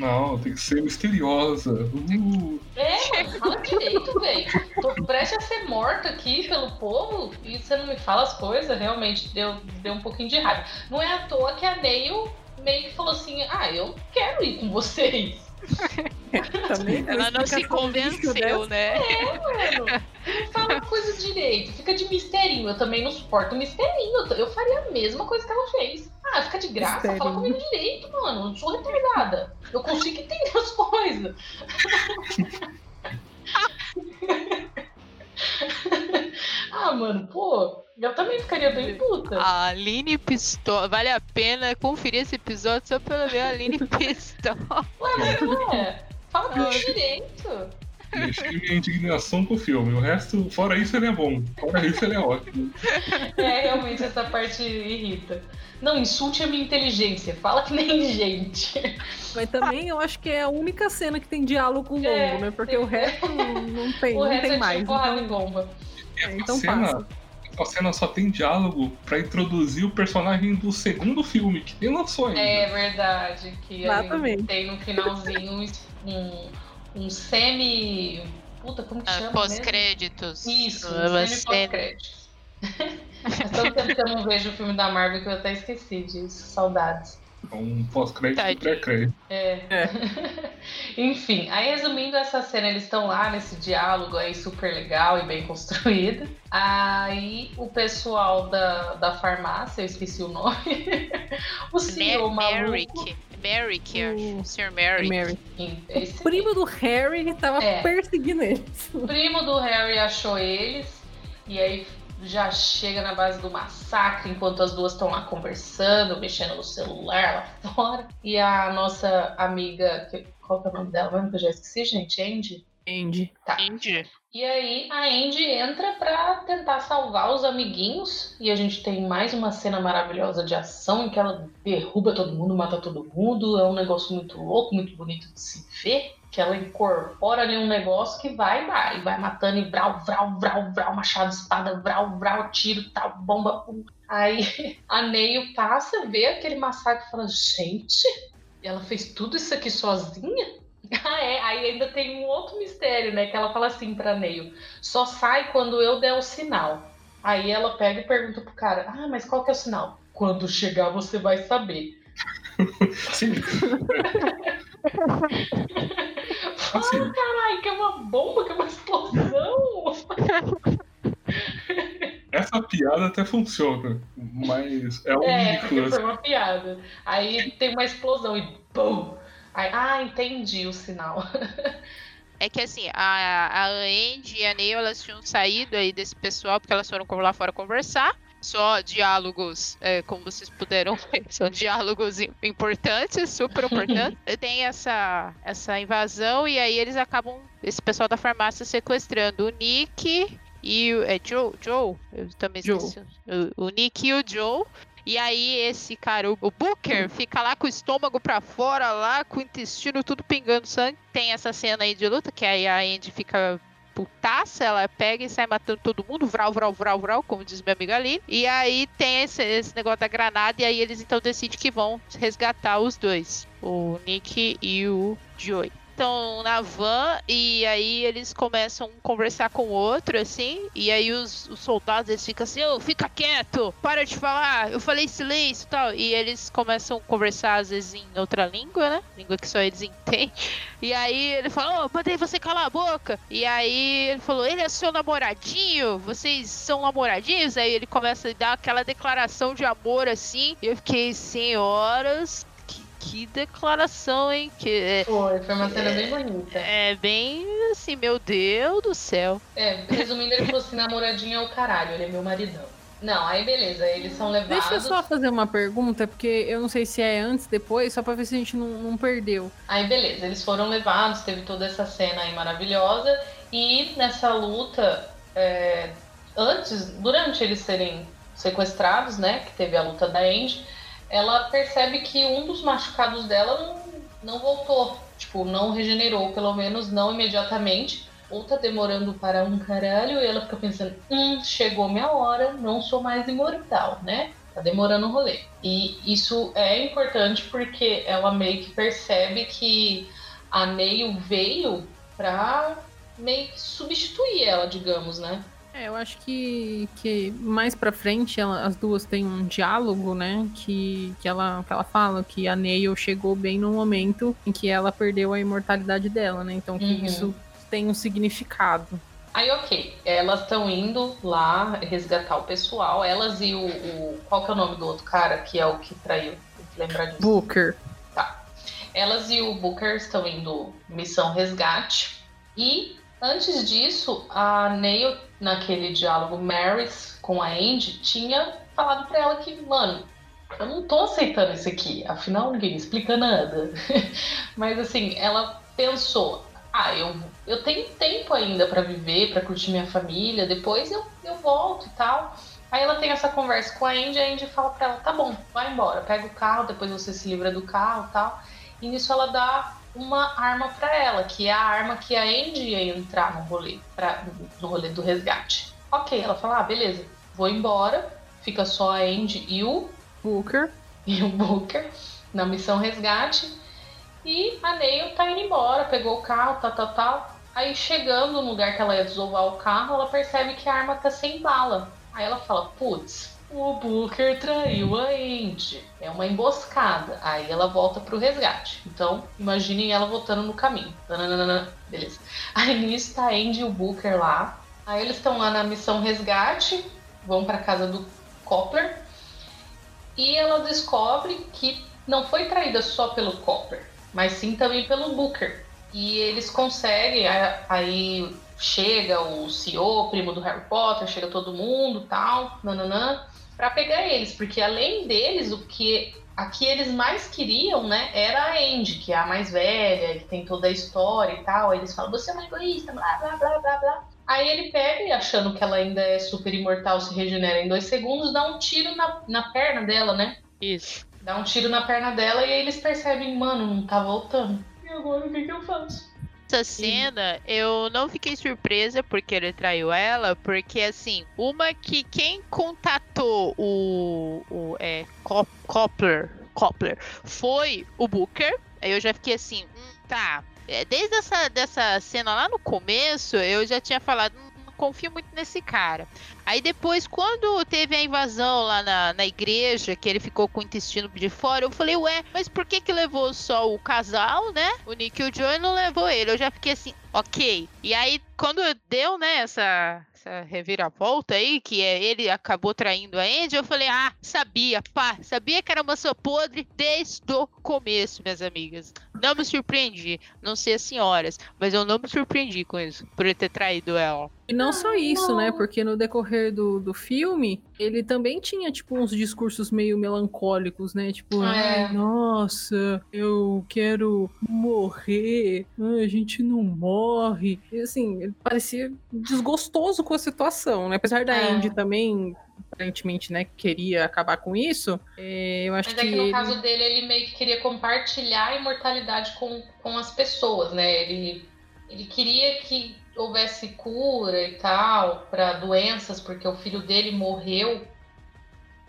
Não, tem que ser misteriosa. Uh, É, mano, fala direito, velho. Tô prestes a ser morta aqui pelo povo e você não me fala as coisas, realmente deu, deu um pouquinho de raiva. Não é à toa que a Neil meio que falou assim: ah, eu quero ir com vocês. Também Ela não se lixo convenceu, dessa. né? Mano, não fala coisa direito, fica de misterinho. Eu também não suporto misterinho. Eu, faria a mesma coisa que ela fez. Ah, fica de graça, fala Misterinho. comigo direito, mano. Não sou retardada. Eu consigo entender as coisas. ah, mano, pô, eu também ficaria bem puta. A Aline Pistola. Vale a pena conferir esse episódio só pela ver a Aline Pistola. Ué, mas não é. Fala comigo direito. Deixei minha indignação com o filme. O resto, fora isso, ele é bom. Fora isso, ele é ótimo. É, realmente essa parte irrita. Não, insulte a minha inteligência. Fala que nem gente. Mas também eu acho que é a única cena que tem diálogo longo, É, né? Porque tem- o resto não tem, o não resto tem é mais. tipo porrada e Então, bomba. Essa então cena, passa. essa cena só tem diálogo pra introduzir o personagem do segundo filme, que nem lançou ainda. É verdade. Que Exatamente. tem no finalzinho um, um semi. Puta, como que Ah, chama? Pós-créditos. Isso, Uma um semi cena- pós-créditos. Faz tanto tempo que eu não vejo o filme da Marvel que eu até esqueci disso. Saudades. Um pós-crédito e pré-crédito. É. É. Enfim, aí resumindo essa cena, eles estão lá nesse diálogo aí super legal e bem construído. Aí o pessoal da, da farmácia, eu esqueci o nome, o senhor maluco. Merrick. Merrick, eu O- acho. Sr. Merrick. Mary. Esse O primo do Harry tava É. perseguindo eles. O primo do Harry achou eles e aí já chega na base do massacre enquanto as duas estão lá conversando, mexendo no celular lá fora. E a nossa amiga, que- qual que é o nome dela? Mesmo que eu já esqueci, gente? Andy? Andy. Tá. Entendi. E aí a Andy entra pra tentar salvar os amiguinhos. E a gente tem mais uma cena maravilhosa de ação em que ela derruba todo mundo, mata todo mundo. É um negócio muito louco, muito bonito de se ver. Que ela incorpora ali um negócio que vai, vai, e vai matando e vral, vral, vral, vral, machado, espada, vral, vral, tiro, tal, bomba, pum. Aí a Neil passa, vê aquele massacre e fala, gente, ela fez tudo isso aqui sozinha? Ah, é. Aí ainda tem um outro mistério, né? Que ela fala assim pra Neil: só sai quando eu der o sinal. Aí ela pega e pergunta pro cara: ah, mas qual que é o sinal? Quando chegar você vai saber. Sim. assim, Ai, que é uma bomba, que é uma explosão. essa piada até funciona, mas é um É, porque foi uma piada. Aí tem uma explosão e BUM! Aí, ah, entendi o sinal. É que assim, a, a Andy e a Neil, elas tinham saído aí desse pessoal, porque elas foram lá fora conversar. Só diálogos, é, como vocês puderam ver, são diálogos im- importantes, super importantes. Tem essa, essa invasão e aí eles acabam, esse pessoal da farmácia sequestrando o Nick e o. É Joe? Joe? Eu também Joe. esqueci. O, o Nick e o Joe. E aí esse cara, o, Booker, fica lá com o estômago pra fora, lá com o intestino tudo pingando sangue. Tem essa cena aí de luta, que aí a Andy fica putaça, ela pega e sai matando todo mundo, vral, vral, vral, vral, como diz minha amiga ali. E aí tem esse, esse negócio da granada, e aí eles então decidem que vão resgatar os dois, o Nick e o Joey. Estão na van e aí eles começam a conversar com o outro, assim, e aí os, os soldados eles ficam assim, ô, fica quieto, para de falar, eu falei silêncio e tal. E eles começam a conversar, às vezes, em outra língua, né? Língua que só eles entendem. E aí ele falou, ô, mandei você calar a boca. E aí ele falou, ele é seu namoradinho? Vocês são namoradinhos? Aí ele começa a dar aquela declaração de amor assim. E eu fiquei, senhoras, que, declaração, hein? Que é, Foi, foi uma cena bem bonita. é bem assim, meu Deus do céu. É, resumindo, ele falou assim: namoradinho é o caralho, ele é meu maridão. Não, aí beleza, eles são levados. Deixa eu só fazer uma pergunta, porque eu não sei se é antes, depois, só pra ver se a gente não, não perdeu. Aí beleza, eles foram levados, teve toda essa cena aí maravilhosa. E nessa luta, é, antes, durante eles serem sequestrados, né? Que teve a luta da Andy, ela percebe que um dos machucados dela não, não voltou. Tipo, não regenerou, pelo menos não imediatamente. Ou tá demorando para um caralho, e ela fica pensando, hum, chegou minha hora, não sou mais imortal, né? Tá demorando o rolê. E isso é importante porque ela meio que percebe que a Neil veio pra meio que substituir ela, digamos, né? É, eu acho que, que mais pra frente ela- as duas têm um diálogo, né? Que, que, ela, que ela fala que a Neil chegou bem no momento em que ela perdeu a imortalidade dela, né? Então que Uhum. isso tem um significado. Aí, ok, elas estão indo lá resgatar o pessoal, elas e o, o- Qual que é o nome do outro cara que é o que traiu? Tem que lembrar disso. Booker. Elas e o Booker estão indo missão resgate. E antes disso, a Neil, naquele diálogo Marys com a Andy, tinha falado pra ela que, mano, eu não tô aceitando isso aqui. Afinal, ninguém me explica nada. Mas assim, ela pensou, ah, eu, eu tenho tempo ainda pra viver, pra curtir minha família, depois eu, eu volto e tal. Aí ela tem essa conversa com a Andy, a Andy fala pra ela, tá bom, vai embora, pega o carro, depois você se livra do carro e tal. E nisso ela dá uma arma pra ela, que é a arma que a Andy ia entrar no rolê, pra, no rolê do resgate. Ok, ela fala, ah, beleza, vou embora, fica só a Andy e o Booker. e o Booker na missão resgate. E a Neil tá indo embora, pegou o carro, tal, tal, tal. Aí chegando no lugar que ela ia desovar o carro, ela percebe que a arma tá sem bala. Aí ela fala, putz, o Booker traiu a Andy. É uma emboscada. Aí ela volta pro resgate. Então, imaginem ela voltando no caminho. Tananana. Beleza. Aí nisso tá a Andy e o Booker lá. Aí eles estão lá na missão resgate, vão pra casa do Copper. E ela descobre que não foi traída só pelo Copper, mas sim também pelo Booker. E eles conseguem, aí chega o CEO, primo do Harry Potter, chega todo mundo, tal, nananã, pra pegar eles, porque além deles, o que a que eles mais queriam, né, era a Andy, que é a mais velha, que tem toda a história e tal. Aí eles falam, você é uma egoísta, blá, blá, blá, blá, blá. Aí ele pega e achando que ela ainda é super imortal, se regenera em dois segundos, dá um tiro na, na perna dela, né? Isso. Dá um tiro na perna dela e aí eles percebem, mano, não tá voltando. E agora o que, que eu faço? Essa cena, eu não fiquei surpresa porque ele traiu ela, porque assim, uma que quem contatou o, o é, Cop- Copler, Copler foi o Booker. Aí eu já fiquei assim, hum, tá. É, Desde essa dessa cena lá no começo, eu já tinha falado, "Hum, confio muito nesse cara. Aí depois, quando teve a invasão lá na, na igreja, que ele ficou com o intestino de fora, eu falei, ué, mas por que que levou só o casal, né? O Nick e o Joe não levou ele. Eu já fiquei assim, ok. E aí, quando deu, né, essa, essa reviravolta aí, que é, ele acabou traindo a Andy, eu falei, ah, sabia, pá, sabia que era maçã podre desde o começo, minhas amigas. Não me surpreendi, não sei as senhoras, mas eu não me surpreendi com isso, por ele ter traído ela. E não só isso, né? Porque no decorrer do, do filme, ele também tinha, tipo, uns discursos meio melancólicos, né? Tipo, É. ai, nossa, eu quero morrer, a gente não morre. E assim, ele parecia desgostoso com a situação, né? Apesar da É. Andy também, aparentemente, né, queria acabar com isso, é, eu acho Mas é que. que no ele- caso dele, ele meio que queria compartilhar a imortalidade com, com as pessoas, né? Ele, ele queria que houvesse cura e tal para doenças, porque o filho dele morreu.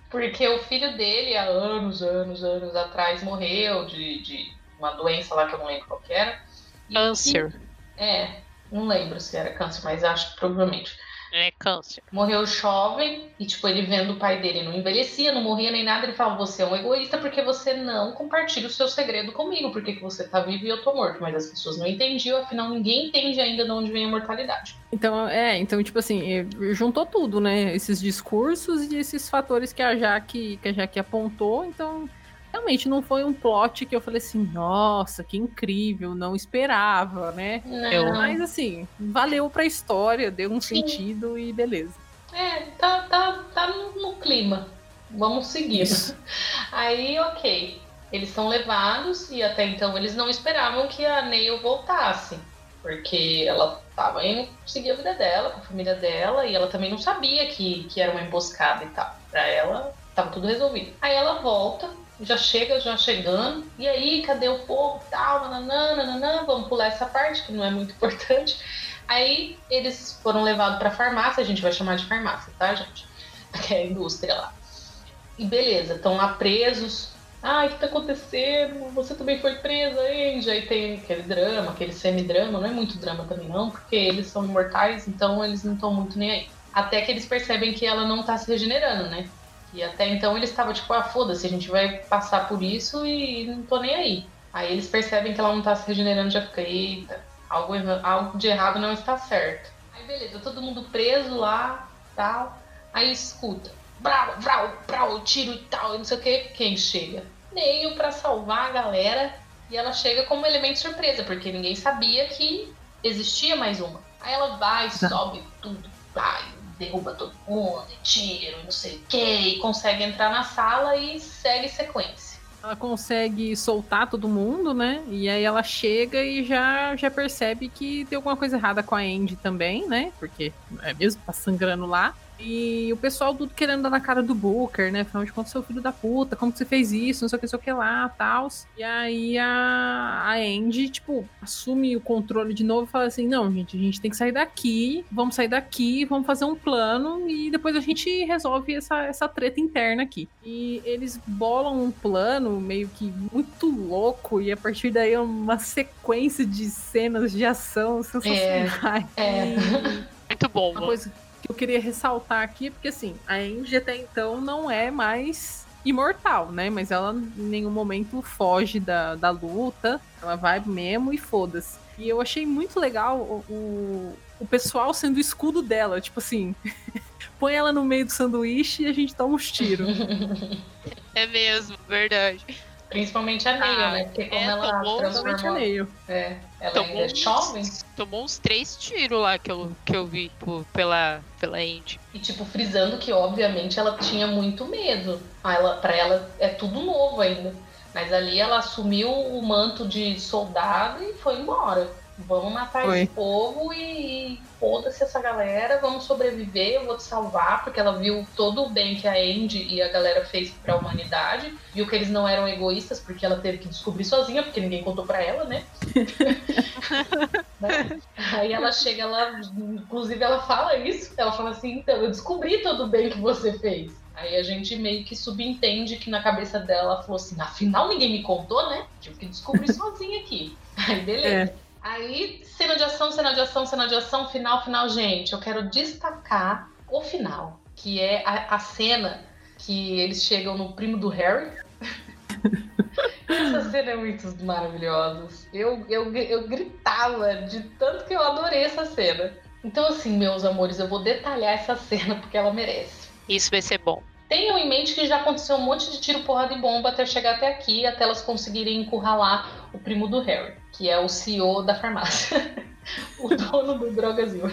Porque o filho dele, há anos, anos, anos atrás, morreu de, de uma doença lá que eu não lembro qual que era. Câncer. É, não lembro se era câncer, mas acho que provavelmente. É câncer. Morreu jovem e, tipo, ele vendo o pai dele não envelhecia, não morria nem nada. Ele fala: Você é um egoísta porque você não compartilha o seu segredo comigo. Porque que você tá vivo e eu tô morto. Mas as pessoas não entendiam, afinal, ninguém entende ainda de onde vem a mortalidade. Então, é, então, tipo assim, juntou tudo, né? Esses discursos e esses fatores que a Jaque, que a Jaque apontou, então. Realmente não foi um plot que eu falei assim, nossa, que incrível, não esperava, né? Não. Mas assim, valeu pra história, deu um Sim. sentido e beleza. É, tá, tá, tá no, clima. Vamos seguir. Isso. Aí, ok. Eles são levados e até então eles não esperavam que a Neil voltasse. Porque ela tava indo seguir a vida dela, com a família dela, e ela também não sabia que, que era uma emboscada e tal. Pra ela, tava tudo resolvido. Aí ela volta, já chega, já chegando, e aí, cadê o povo tal? Nananã, vamos pular essa parte que não é muito importante. Aí eles foram levados pra farmácia, a gente vai chamar de farmácia, tá, gente? Que é a indústria lá. E beleza, estão lá presos. Ai, o que tá acontecendo? Você também foi presa, Angie. Aí tem aquele drama, aquele semidrama. Não é muito drama também, não, porque eles são imortais, então eles não estão muito nem aí. Até que eles percebem que ela não tá se regenerando, né? E até então eles estavam tipo, ah, foda-se, a gente vai passar por isso e não tô nem aí. Aí eles percebem que ela não tá se regenerando, já fica, eita, algo, algo de errado não está certo. Aí beleza, todo mundo preso lá, tal. Aí escuta, brau, brau, brau, tiro e tal, e não sei o que. Quem chega? Neil pra salvar a galera. E ela chega como elemento surpresa, porque ninguém sabia que existia mais uma. Aí ela vai, sobe tudo, vai, derruba todo mundo, tiro, não sei o que, e consegue entrar na sala e segue sequência. ela consegue soltar todo mundo, né? E aí ela chega e já, já percebe que tem alguma coisa errada com a Andy também, né? Porque é mesmo, tá sangrando lá. E o pessoal tudo querendo dar na cara do Booker, né? Afinal de contas, seu filho da puta, como que você fez isso? Não sei o que, não sei o que lá, tal. E aí a, a Andy, tipo, assume o controle de novo e fala assim: não, gente, a gente tem que sair daqui, vamos sair daqui, vamos fazer um plano e depois a gente resolve essa, essa treta interna aqui. E eles bolam um plano meio que muito louco, e a partir daí é uma sequência de cenas de ação sensacionais. É. E Muito bom, uma coisa que eu queria ressaltar aqui, porque assim, a Angie até então não é mais imortal, né? Mas ela em nenhum momento foge da, da luta, ela vai mesmo e foda-se. E eu achei muito legal o, o, pessoal sendo o escudo dela, tipo assim, põe ela no meio do sanduíche e a gente toma uns tiros. É mesmo, verdade. Principalmente a Neil, Ah, né? Porque como é, ela tomou a transformou. Neil. É, ela Tomou ainda é uns- jovem. Tomou uns três tiros lá que eu, que eu vi pô, pela, pela Indy. E, tipo, frisando que, obviamente, ela tinha muito medo. Ah, Ela, pra ela é tudo novo ainda. Mas ali ela assumiu o manto de soldado e foi embora. Vamos matar Foi. esse povo e, e foda-se essa galera, vamos sobreviver, eu vou te salvar, porque ela viu todo o bem que a Andy e a galera fez pra humanidade. Viu que eles não eram egoístas, porque ela teve que descobrir sozinha, porque ninguém contou pra ela, né? Né? Aí ela chega lá, inclusive ela fala isso, ela fala assim, então, eu descobri todo o bem que você fez. Aí a gente meio que subentende que na cabeça dela ela falou assim, afinal ninguém me contou, né? Tive que descobrir sozinha aqui. Aí beleza. Aí, cena de ação, cena de ação, cena de ação, final, final, gente. Eu quero destacar o final, que é a, a cena que eles chegam no primo do Harry. Essa cena é muito maravilhosa. Eu, eu, eu gritava de tanto que eu adorei essa cena. Então, assim, meus amores, eu vou detalhar essa cena porque ela merece. Isso vai ser bom. Tenham em mente que já aconteceu um monte de tiro, porrada e bomba até chegar até aqui, até elas conseguirem encurralar o primo do Harry, que é o CEO da farmácia. o dono do Drogazil.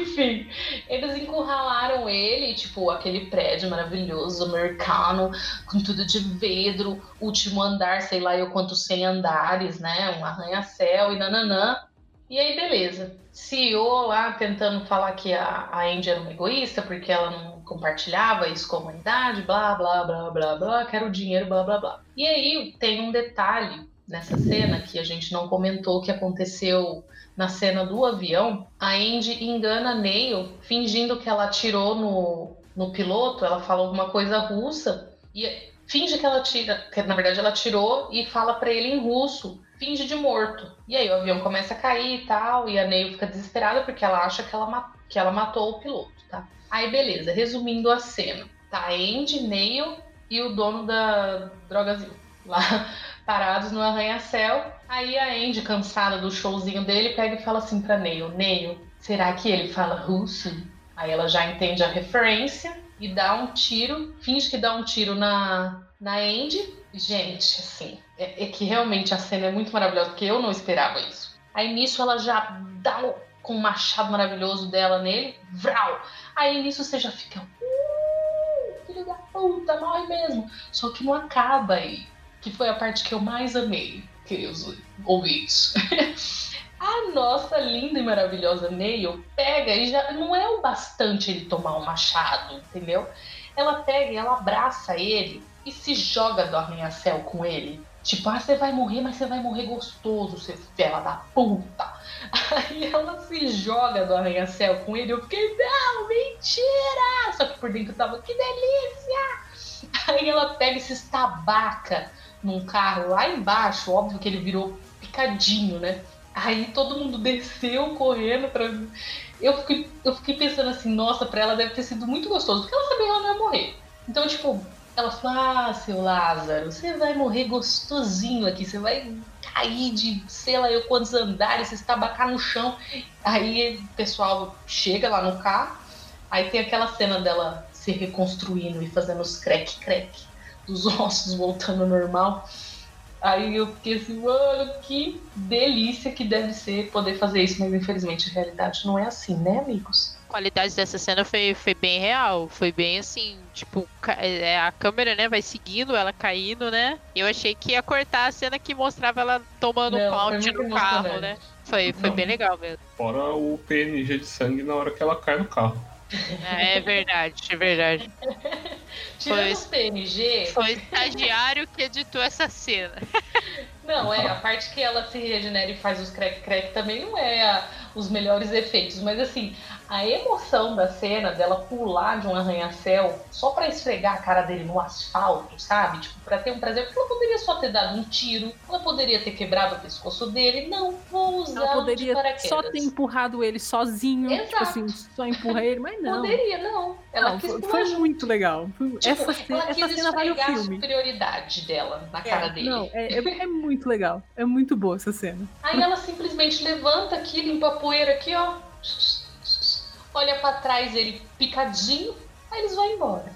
Enfim, eles encurralaram ele, tipo, aquele prédio maravilhoso, americano, com tudo de vidro, último andar, sei lá eu quantos 100 andares, né? Um arranha-céu e nananã. E aí, beleza. CEO lá tentando falar que a, a Andy era uma egoísta porque ela não compartilhava isso com a humanidade, blá, blá, blá, blá, blá, quero dinheiro, blá, blá, blá. E aí tem um detalhe nessa cena que a gente não comentou que aconteceu na cena do avião. A Andy engana Neil fingindo que ela atirou no, no piloto, ela fala alguma coisa russa e finge que ela tira, que na verdade ela tirou e fala pra ele em russo, finge de morto. E aí o avião começa a cair e tal, e a Neil fica desesperada porque ela acha que ela, que ela matou o piloto, tá? Aí beleza, resumindo a cena. Tá Andy, Neil e o dono da Drogazil lá parados no arranha-céu. Aí a Andy, cansada do showzinho dele, pega e fala assim pra Neil, Neil, será que ele fala russo? Aí ela já entende a referência e dá um tiro, finge que dá um tiro na, na Andy. Gente, assim, é, é que realmente a cena é muito maravilhosa, porque eu não esperava isso. Aí nisso ela já dá um, com o machado maravilhoso dela nele, vral! Aí nisso você já fica, uh, filho da puta, morre mesmo. Só que não acaba aí, que foi a parte que eu mais amei, queridos ouvintes. A nossa linda e maravilhosa Neil pega e já não é o bastante ele tomar um machado, entendeu? Ela pega e ela abraça ele e se joga do arranha-céu com ele. Tipo, ah, você vai morrer, mas você vai morrer gostoso, seu fela da puta. Aí ela se joga do arranha-céu com ele. Eu fiquei, não, mentira! Só que por dentro tava, que delícia! Aí ela pega e se num carro lá embaixo. Óbvio que ele virou picadinho, né? Aí todo mundo desceu correndo pra. Eu fiquei, eu fiquei pensando assim, nossa, pra ela deve ter sido muito gostoso, porque ela sabia que ela não ia morrer. Então, tipo, ela falou: Ah, seu Lázaro, você vai morrer gostosinho aqui, você vai cair de sei lá eu quantos andares, se estabacar no chão. Aí o pessoal chega lá no carro, aí tem aquela cena dela se reconstruindo e fazendo os crack-crack dos ossos voltando ao normal. Aí eu fiquei assim, mano, que delícia que deve ser poder fazer isso, mas infelizmente a realidade não é assim, né, amigos? Qualidade dessa cena foi, foi bem real. Foi bem assim, tipo, é, a câmera, né, vai seguindo ela caindo, né? Eu achei que ia cortar a cena que mostrava ela tomando Não, muito no carro, né? Foi, foi Não. bem legal mesmo. Fora o PNG de sangue na hora que ela cai no carro. É, é verdade, é verdade. Tirando Foi- os PNG, Foi o estagiário que editou essa cena. não, é, a parte que ela se regenera e faz os crack-crack também não é a- os melhores efeitos, mas assim, a emoção da cena dela pular de um arranha-céu só pra esfregar a cara dele no asfalto, sabe? Tipo, pra ter um prazer, porque ela poderia só ter dado um tiro, ela poderia ter quebrado o pescoço dele, não, vou usar Ela o de poderia só ter empurrado ele sozinho, tipo Exato. assim, só empurra ele, mas não. Poderia, não. Ela Não, quis foi, pular foi muito legal. Foi- Tipo, essa ela essa quis cena vale o esfregar a filme. superioridade dela na cara dele. Não, é, é- é muito legal. É muito boa essa cena. Aí ela simplesmente levanta aqui, limpa a poeira aqui, ó. Olha pra trás ele picadinho, aí eles vão embora.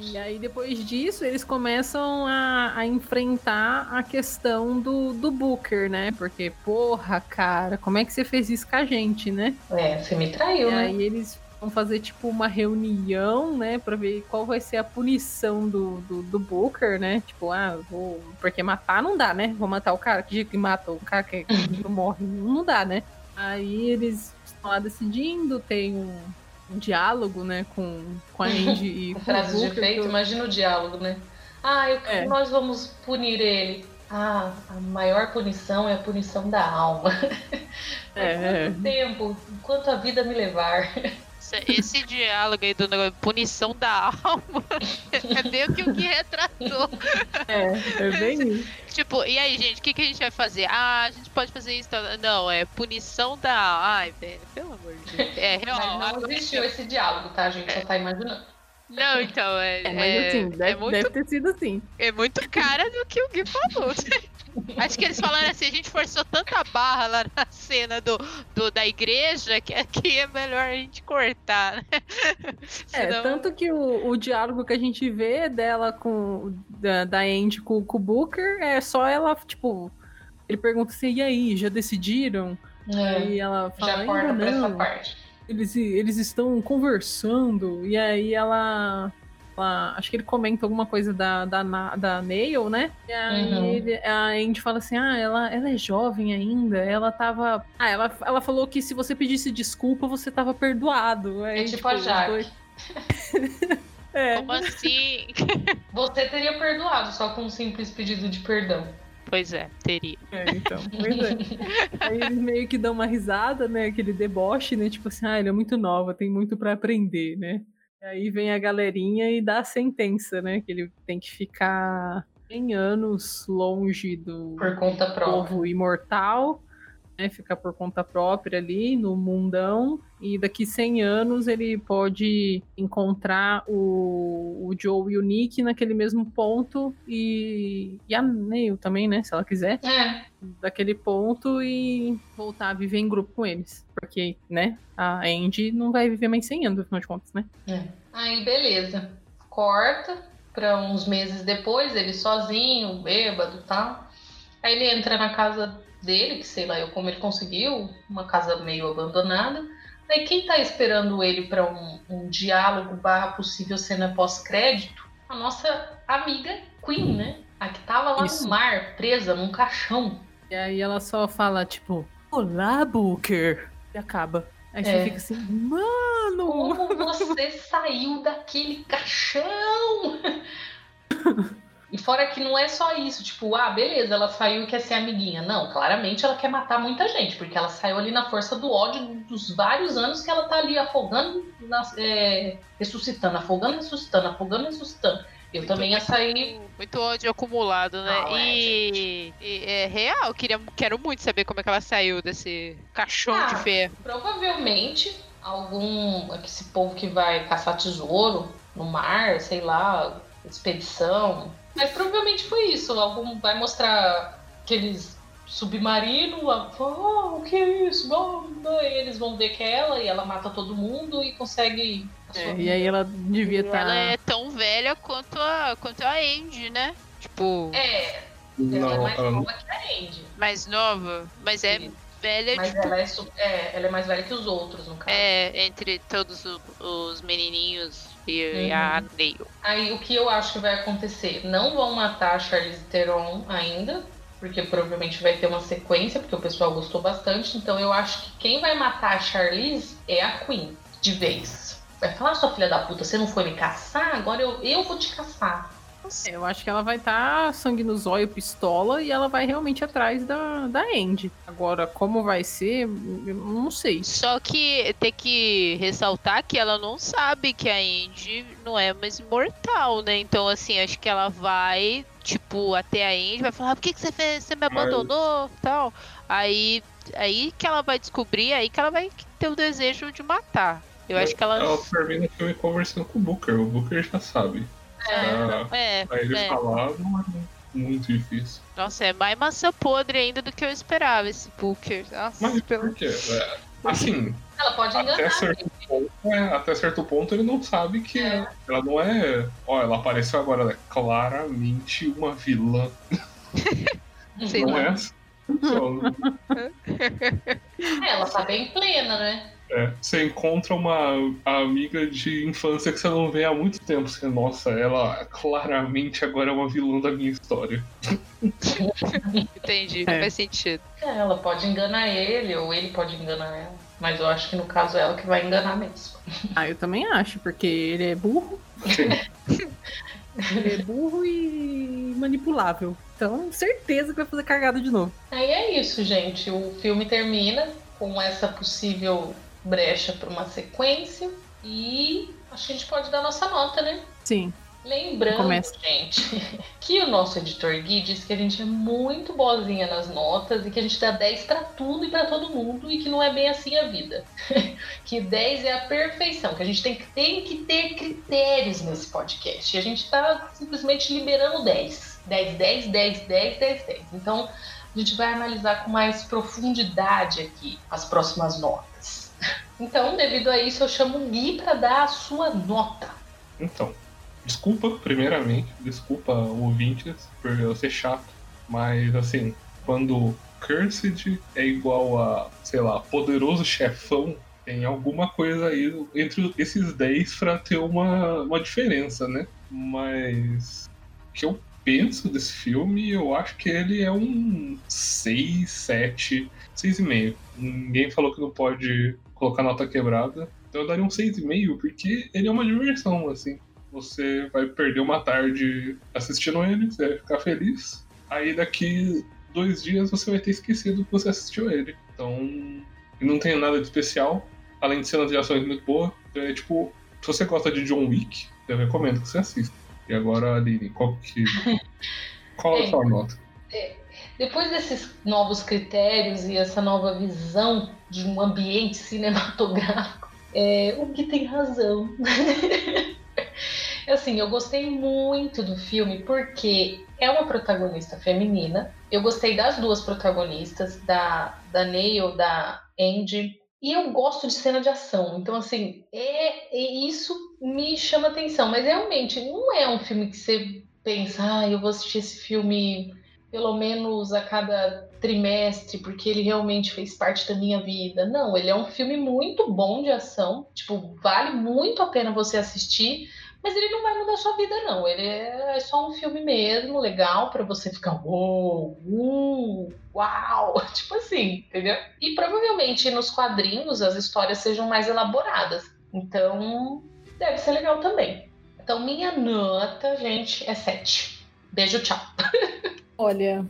E aí, depois disso, eles começam a, a enfrentar a questão do, do Booker, né? Porque, porra, cara, como é que você fez isso com a gente, né? É, você me traiu, E né? aí eles vão fazer, tipo, uma reunião, né? Pra ver qual vai ser a punição do, do, do Booker, né? Tipo, ah, vou... Porque matar não dá, né? Vou matar o cara que que mata o cara que, que morre. Não dá, né? Aí eles estão lá decidindo, tem um, um diálogo, né? Com, com a Andy e com o Frases de Booker. que efeito, eu- imagina o diálogo, né? Ah, eu- É. nós vamos punir ele. Ah, a maior punição é a punição da alma. Por É, quanto tempo? Enquanto a vida me levar. Esse, esse diálogo aí do negócio, punição da alma é meio que o que retratou. é, é bem isso. Tipo, e aí, gente, o que, que a gente vai fazer? Ah, a gente pode fazer isso. Não, é punição da alma. Ai, velho, pelo amor de Deus. É, real. Mas não existiu esse diálogo, tá? A gente só tá imaginando. Não, então, é. É, mas é- assim, é deve, muito deve ter sido assim. É muito cara do que o Gui falou. Acho que eles falaram assim, a gente forçou tanta barra lá na cena do, do- da igreja que aqui é melhor a gente cortar, né? É, Senão- tanto que o, o diálogo que a gente vê dela com. Da, da Andy com, com o Booker é só ela, tipo. Ele pergunta assim, e aí, já decidiram? É, Aí ela fala, já ainda corta pra essa parte. Eles, eles estão conversando, e aí ela. Ela- acho que ele comenta alguma coisa da, da, da Nail, né? E aí Uhum. ele- a Andy fala assim: ah, ela, ela é jovem ainda, ela tava. Ah, ela, ela falou que se você pedisse desculpa, você tava perdoado. Aí, É tipo a os Jaque. dois- é. Como assim? Você teria perdoado só com um simples pedido de perdão. Pois é, teria. É, então, pois é. Aí eles meio que dão uma risada, né? Aquele deboche, né? Tipo assim, ah, ele é muito nova, tem muito pra aprender, né? E aí vem a galerinha e dá a sentença, né? Que ele tem que ficar 100 anos longe do Por conta própria. povo imortal, né? Ficar por conta própria ali no mundão. E daqui 100 anos ele pode encontrar o, o Joe e o Nick naquele mesmo ponto. E, e a Neil também, né? Se ela quiser É, daquele ponto e voltar a viver em grupo com eles. Porque, né, a Andy não vai viver mais 100 anos, afinal de contas, né? é. Aí, beleza. Corta pra uns meses depois, ele sozinho, bêbado e tal. Aí ele entra na casa dele, que sei lá eu como ele conseguiu, uma casa meio abandonada. Aí quem tá esperando ele pra um, um diálogo barra possível cena pós-crédito? A nossa amiga Queen, né? A que tava lá Isso. no mar, presa num caixão. E aí ela só fala, tipo, Olá, Booker! E acaba. Aí você É. fica assim, mano! Como você saiu daquele caixão? E fora que não é só isso, tipo, ah, beleza, ela saiu e quer ser amiguinha. Não, claramente ela quer matar muita gente, porque ela saiu ali na força do ódio dos vários anos que ela tá ali afogando, é, ressuscitando, afogando, ressuscitando, afogando, ressuscitando. Eu também ia sair. Muito ódio acumulado, né? Não, é, e, e é real, queria, quero muito saber como é que ela saiu desse caixão Ah. de ferro. Provavelmente algum. Esse povo que vai caçar tesouro no mar, sei lá, expedição. Mas provavelmente foi isso. Algum vai mostrar aqueles submarinos. Oh, o que é isso? Oh, e eles vão ver que é ela e ela mata todo mundo e consegue. a sua É, e aí ela devia tá estar. Ela é tão velha quanto a, quanto a Andy, né? Tipo, É, ela é Não, mais ela não- nova que a Andy. mais nova, mas é, Sim. velha, Mas tipo, ela é, é, ela é mais velha que os outros, no caso. é, entre todos os menininhos e, a Uhum. Neil. Aí o que eu acho que vai acontecer? Não vão matar a Charlize Theron ainda, porque provavelmente vai ter uma sequência, porque o pessoal gostou bastante. Então eu acho que quem vai matar a Charlize é a Queen, de vez. Vai falar, sua filha da puta, você não foi me caçar? Agora eu, eu vou te caçar. Eu acho que ela vai estar sangue no zóio, pistola, e ela vai realmente atrás da, da Andy. Agora, como vai ser, eu não sei. Só que tem que ressaltar que ela não sabe que a Andy não é mais imortal, né? Então, assim, acho que ela vai, tipo, até a Andy, vai falar, por que, que você fez? Você me Mas- abandonou tal. Aí, aí que ela vai descobrir, aí que ela vai ter o desejo de matar. Eu acho que ela. Ela termina o filme conversando com o Booker. O Booker já sabe. É, Pra ele é. falar não é muito difícil. Nossa, é mais maçã podre ainda do que eu esperava esse Booker. Nossa, Mas pelo... por quê? É, assim, Ela pode até enganar. certo, ponto, é, até certo ponto ele não sabe que É. ela não é. Ó, ela apareceu agora, ela é claramente uma vilã. Sei não é assim. Funciona. É, ela tá bem plena, né? É, você encontra uma amiga de infância que você não vê há muito tempo. Você, nossa, ela claramente agora é uma vilã da minha história. Entendi, É. faz sentido. É, ela pode enganar ele, ou ele pode enganar ela. Mas eu acho que no caso é ela que vai enganar mesmo. Ah, eu também acho, porque ele é burro. Ele é burro e manipulável. Então, certeza que vai fazer cagada de novo. Aí é isso, gente. O filme termina com essa possível brecha para uma sequência. E acho que a gente pode dar nossa nota, né? Sim. Lembrando, Começa. gente, que o nosso editor Gui disse que a gente é muito boazinha nas notas e que a gente dá 10 pra tudo e pra todo mundo e que não é bem assim a vida. que 10 é a perfeição, que a gente tem que, tem que ter critérios nesse podcast. E a gente tá simplesmente liberando 10. 10, 10, 10, 10, 10, 10. Então, a gente vai analisar com mais profundidade aqui as próximas notas. Então, devido a isso, eu chamo o Gui pra dar a sua nota. Então, desculpa, primeiramente, desculpa ouvintes por eu ser chato, mas assim, quando Cursed é igual a, sei lá, poderoso chefão, tem alguma coisa aí entre esses 10 pra ter uma, uma diferença, né? Mas o que eu penso desse filme, eu acho que ele é um 6, 7, 6,5. Ninguém falou que não pode colocar nota quebrada. Então eu daria um 6,5, porque ele é uma diversão, assim. Você vai perder uma tarde assistindo ele, você vai ficar feliz. Aí daqui dois dias você vai ter esquecido que você assistiu ele. Então, não tem nada de especial, além de cenas de ações muito boas. É tipo, se você gosta de John Wick, eu recomendo que você assista. E agora, Aline, qual que. Qual é a sua nota? Depois desses novos critérios e essa nova visão de um ambiente cinematográfico, é, o que tem razão. assim, eu gostei muito do filme porque é uma protagonista feminina. Eu gostei das duas protagonistas, da, da Neil, da Andy. E eu gosto de cena de ação. Então, assim, é, é isso me chama atenção. Mas realmente, não é um filme que você pensa, ah, eu vou assistir esse filme pelo menos a cada trimestre, porque ele realmente fez parte da minha vida. Não, ele é um filme muito bom de ação, tipo, vale muito a pena você assistir, mas ele não vai mudar sua vida não. Ele é só um filme mesmo, legal para você ficar uou, uh, uau, tipo assim, entendeu? E provavelmente nos quadrinhos as histórias sejam mais elaboradas. Então, deve ser legal também. Então, minha nota, gente, é 7. Beijo, tchau. Olha,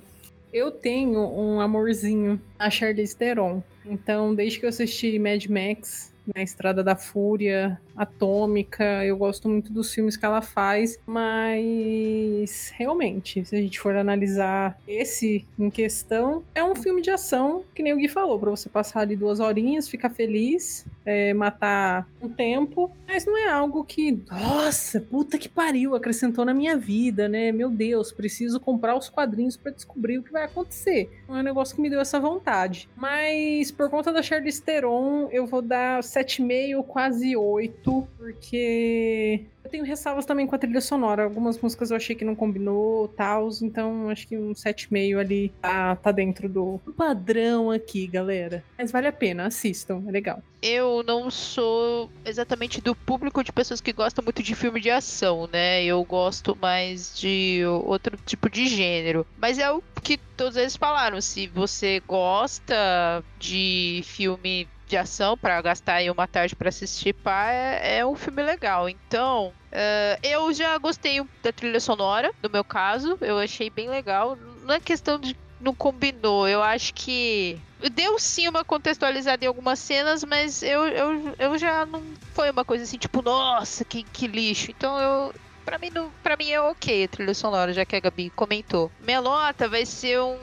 eu tenho um amorzinho a Charlize Theron. Então, desde que eu assisti Mad Max, na Estrada da Fúria, Atômica, eu gosto muito dos filmes que ela faz, mas realmente, se a gente for analisar esse em questão, é um filme de ação, que nem o Gui falou, pra você passar ali duas horinhas, ficar feliz, é, matar um tempo, mas não é algo que, nossa, puta que pariu, acrescentou na minha vida, né? Meu Deus, preciso comprar os quadrinhos pra descobrir o que vai acontecer. Não é um negócio que me deu essa vontade. Mas por conta da Charlize Theron, eu vou dar 7,5, quase 8, porque Eu tenho ressalvas também com a trilha sonora. Algumas músicas eu achei que não combinou, tal, então acho que um 7,5 ali tá, tá dentro do padrão aqui, galera. Mas vale a pena, assistam, é legal. Eu não sou exatamente do público de pessoas que gostam muito de filme de ação, né? Eu gosto mais de outro tipo de gênero. Mas é o que todos eles falaram. Se você gosta de filme de ação para gastar aí uma tarde para assistir, pá, é, é, um filme legal. Então, uh, eu já gostei da trilha sonora, no meu caso, eu achei bem legal. Não é questão de não combinou, eu acho que deu sim uma contextualizada em algumas cenas, mas eu, eu, eu já não foi uma coisa assim, tipo, nossa, que, que lixo. Então eu. Pra mim, não, pra mim é ok a trilha sonora, já que a Gabi comentou. Minha nota vai ser um,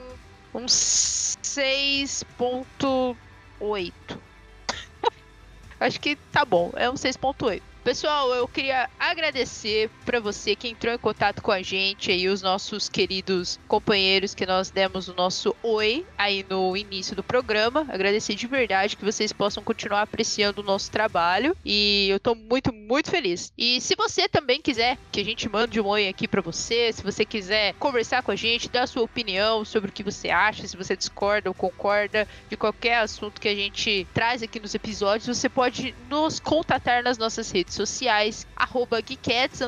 um 6.8. Acho que tá bom, é um 6.8. Pessoal, eu queria agradecer para você que entrou em contato com a gente aí, os nossos queridos companheiros que nós demos o nosso oi aí no início do programa. Agradecer de verdade que vocês possam continuar apreciando o nosso trabalho e eu tô muito, muito feliz. E se você também quiser que a gente mande um oi aqui para você, se você quiser conversar com a gente, dar a sua opinião sobre o que você acha, se você discorda ou concorda de qualquer assunto que a gente traz aqui nos episódios, você pode nos contatar nas nossas redes sociais, arroba Geekettes,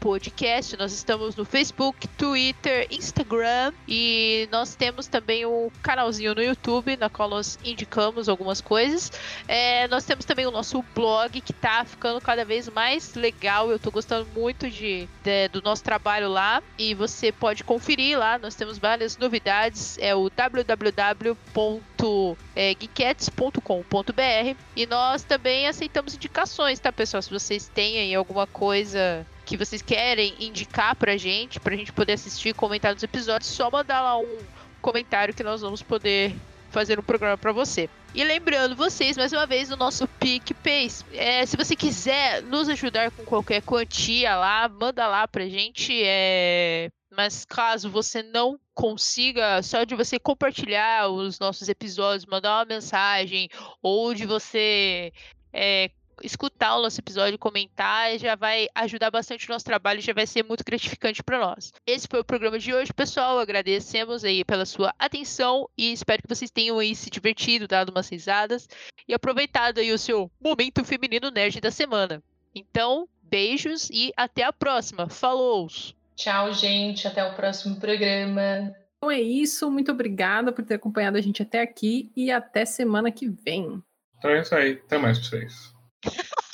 podcast. Nós estamos no Facebook, Twitter, Instagram e nós temos também um canalzinho no YouTube, na qual nós indicamos algumas coisas. É, nós temos também o nosso blog, que tá ficando cada vez mais legal. Eu tô gostando muito de, de do nosso trabalho lá e você pode conferir lá. Nós temos várias novidades. É o www.geekettes.com.br e nós também aceitamos indicações, tá, pessoal? Se você vocês têm aí alguma coisa que vocês querem indicar pra gente, pra gente poder assistir e comentar nos episódios, só mandar lá um comentário que nós vamos poder fazer um programa para você. E lembrando vocês, mais uma vez, o nosso PicPay. É, se você quiser nos ajudar com qualquer quantia lá, manda lá pra gente. É... Mas caso você não consiga, só de você compartilhar os nossos episódios, mandar uma mensagem, ou de você é, escutar o nosso episódio, comentar, já vai ajudar bastante o nosso trabalho e já vai ser muito gratificante para nós. Esse foi o programa de hoje, pessoal. Agradecemos aí pela sua atenção e espero que vocês tenham aí se divertido, dado umas risadas e aproveitado aí o seu momento feminino nerd da semana. Então, beijos e até a próxima. Falou! Tchau, gente. Até o próximo programa. Então é isso. Muito obrigada por ter acompanhado a gente até aqui e até semana que vem. Então é isso aí. Até mais pra vocês.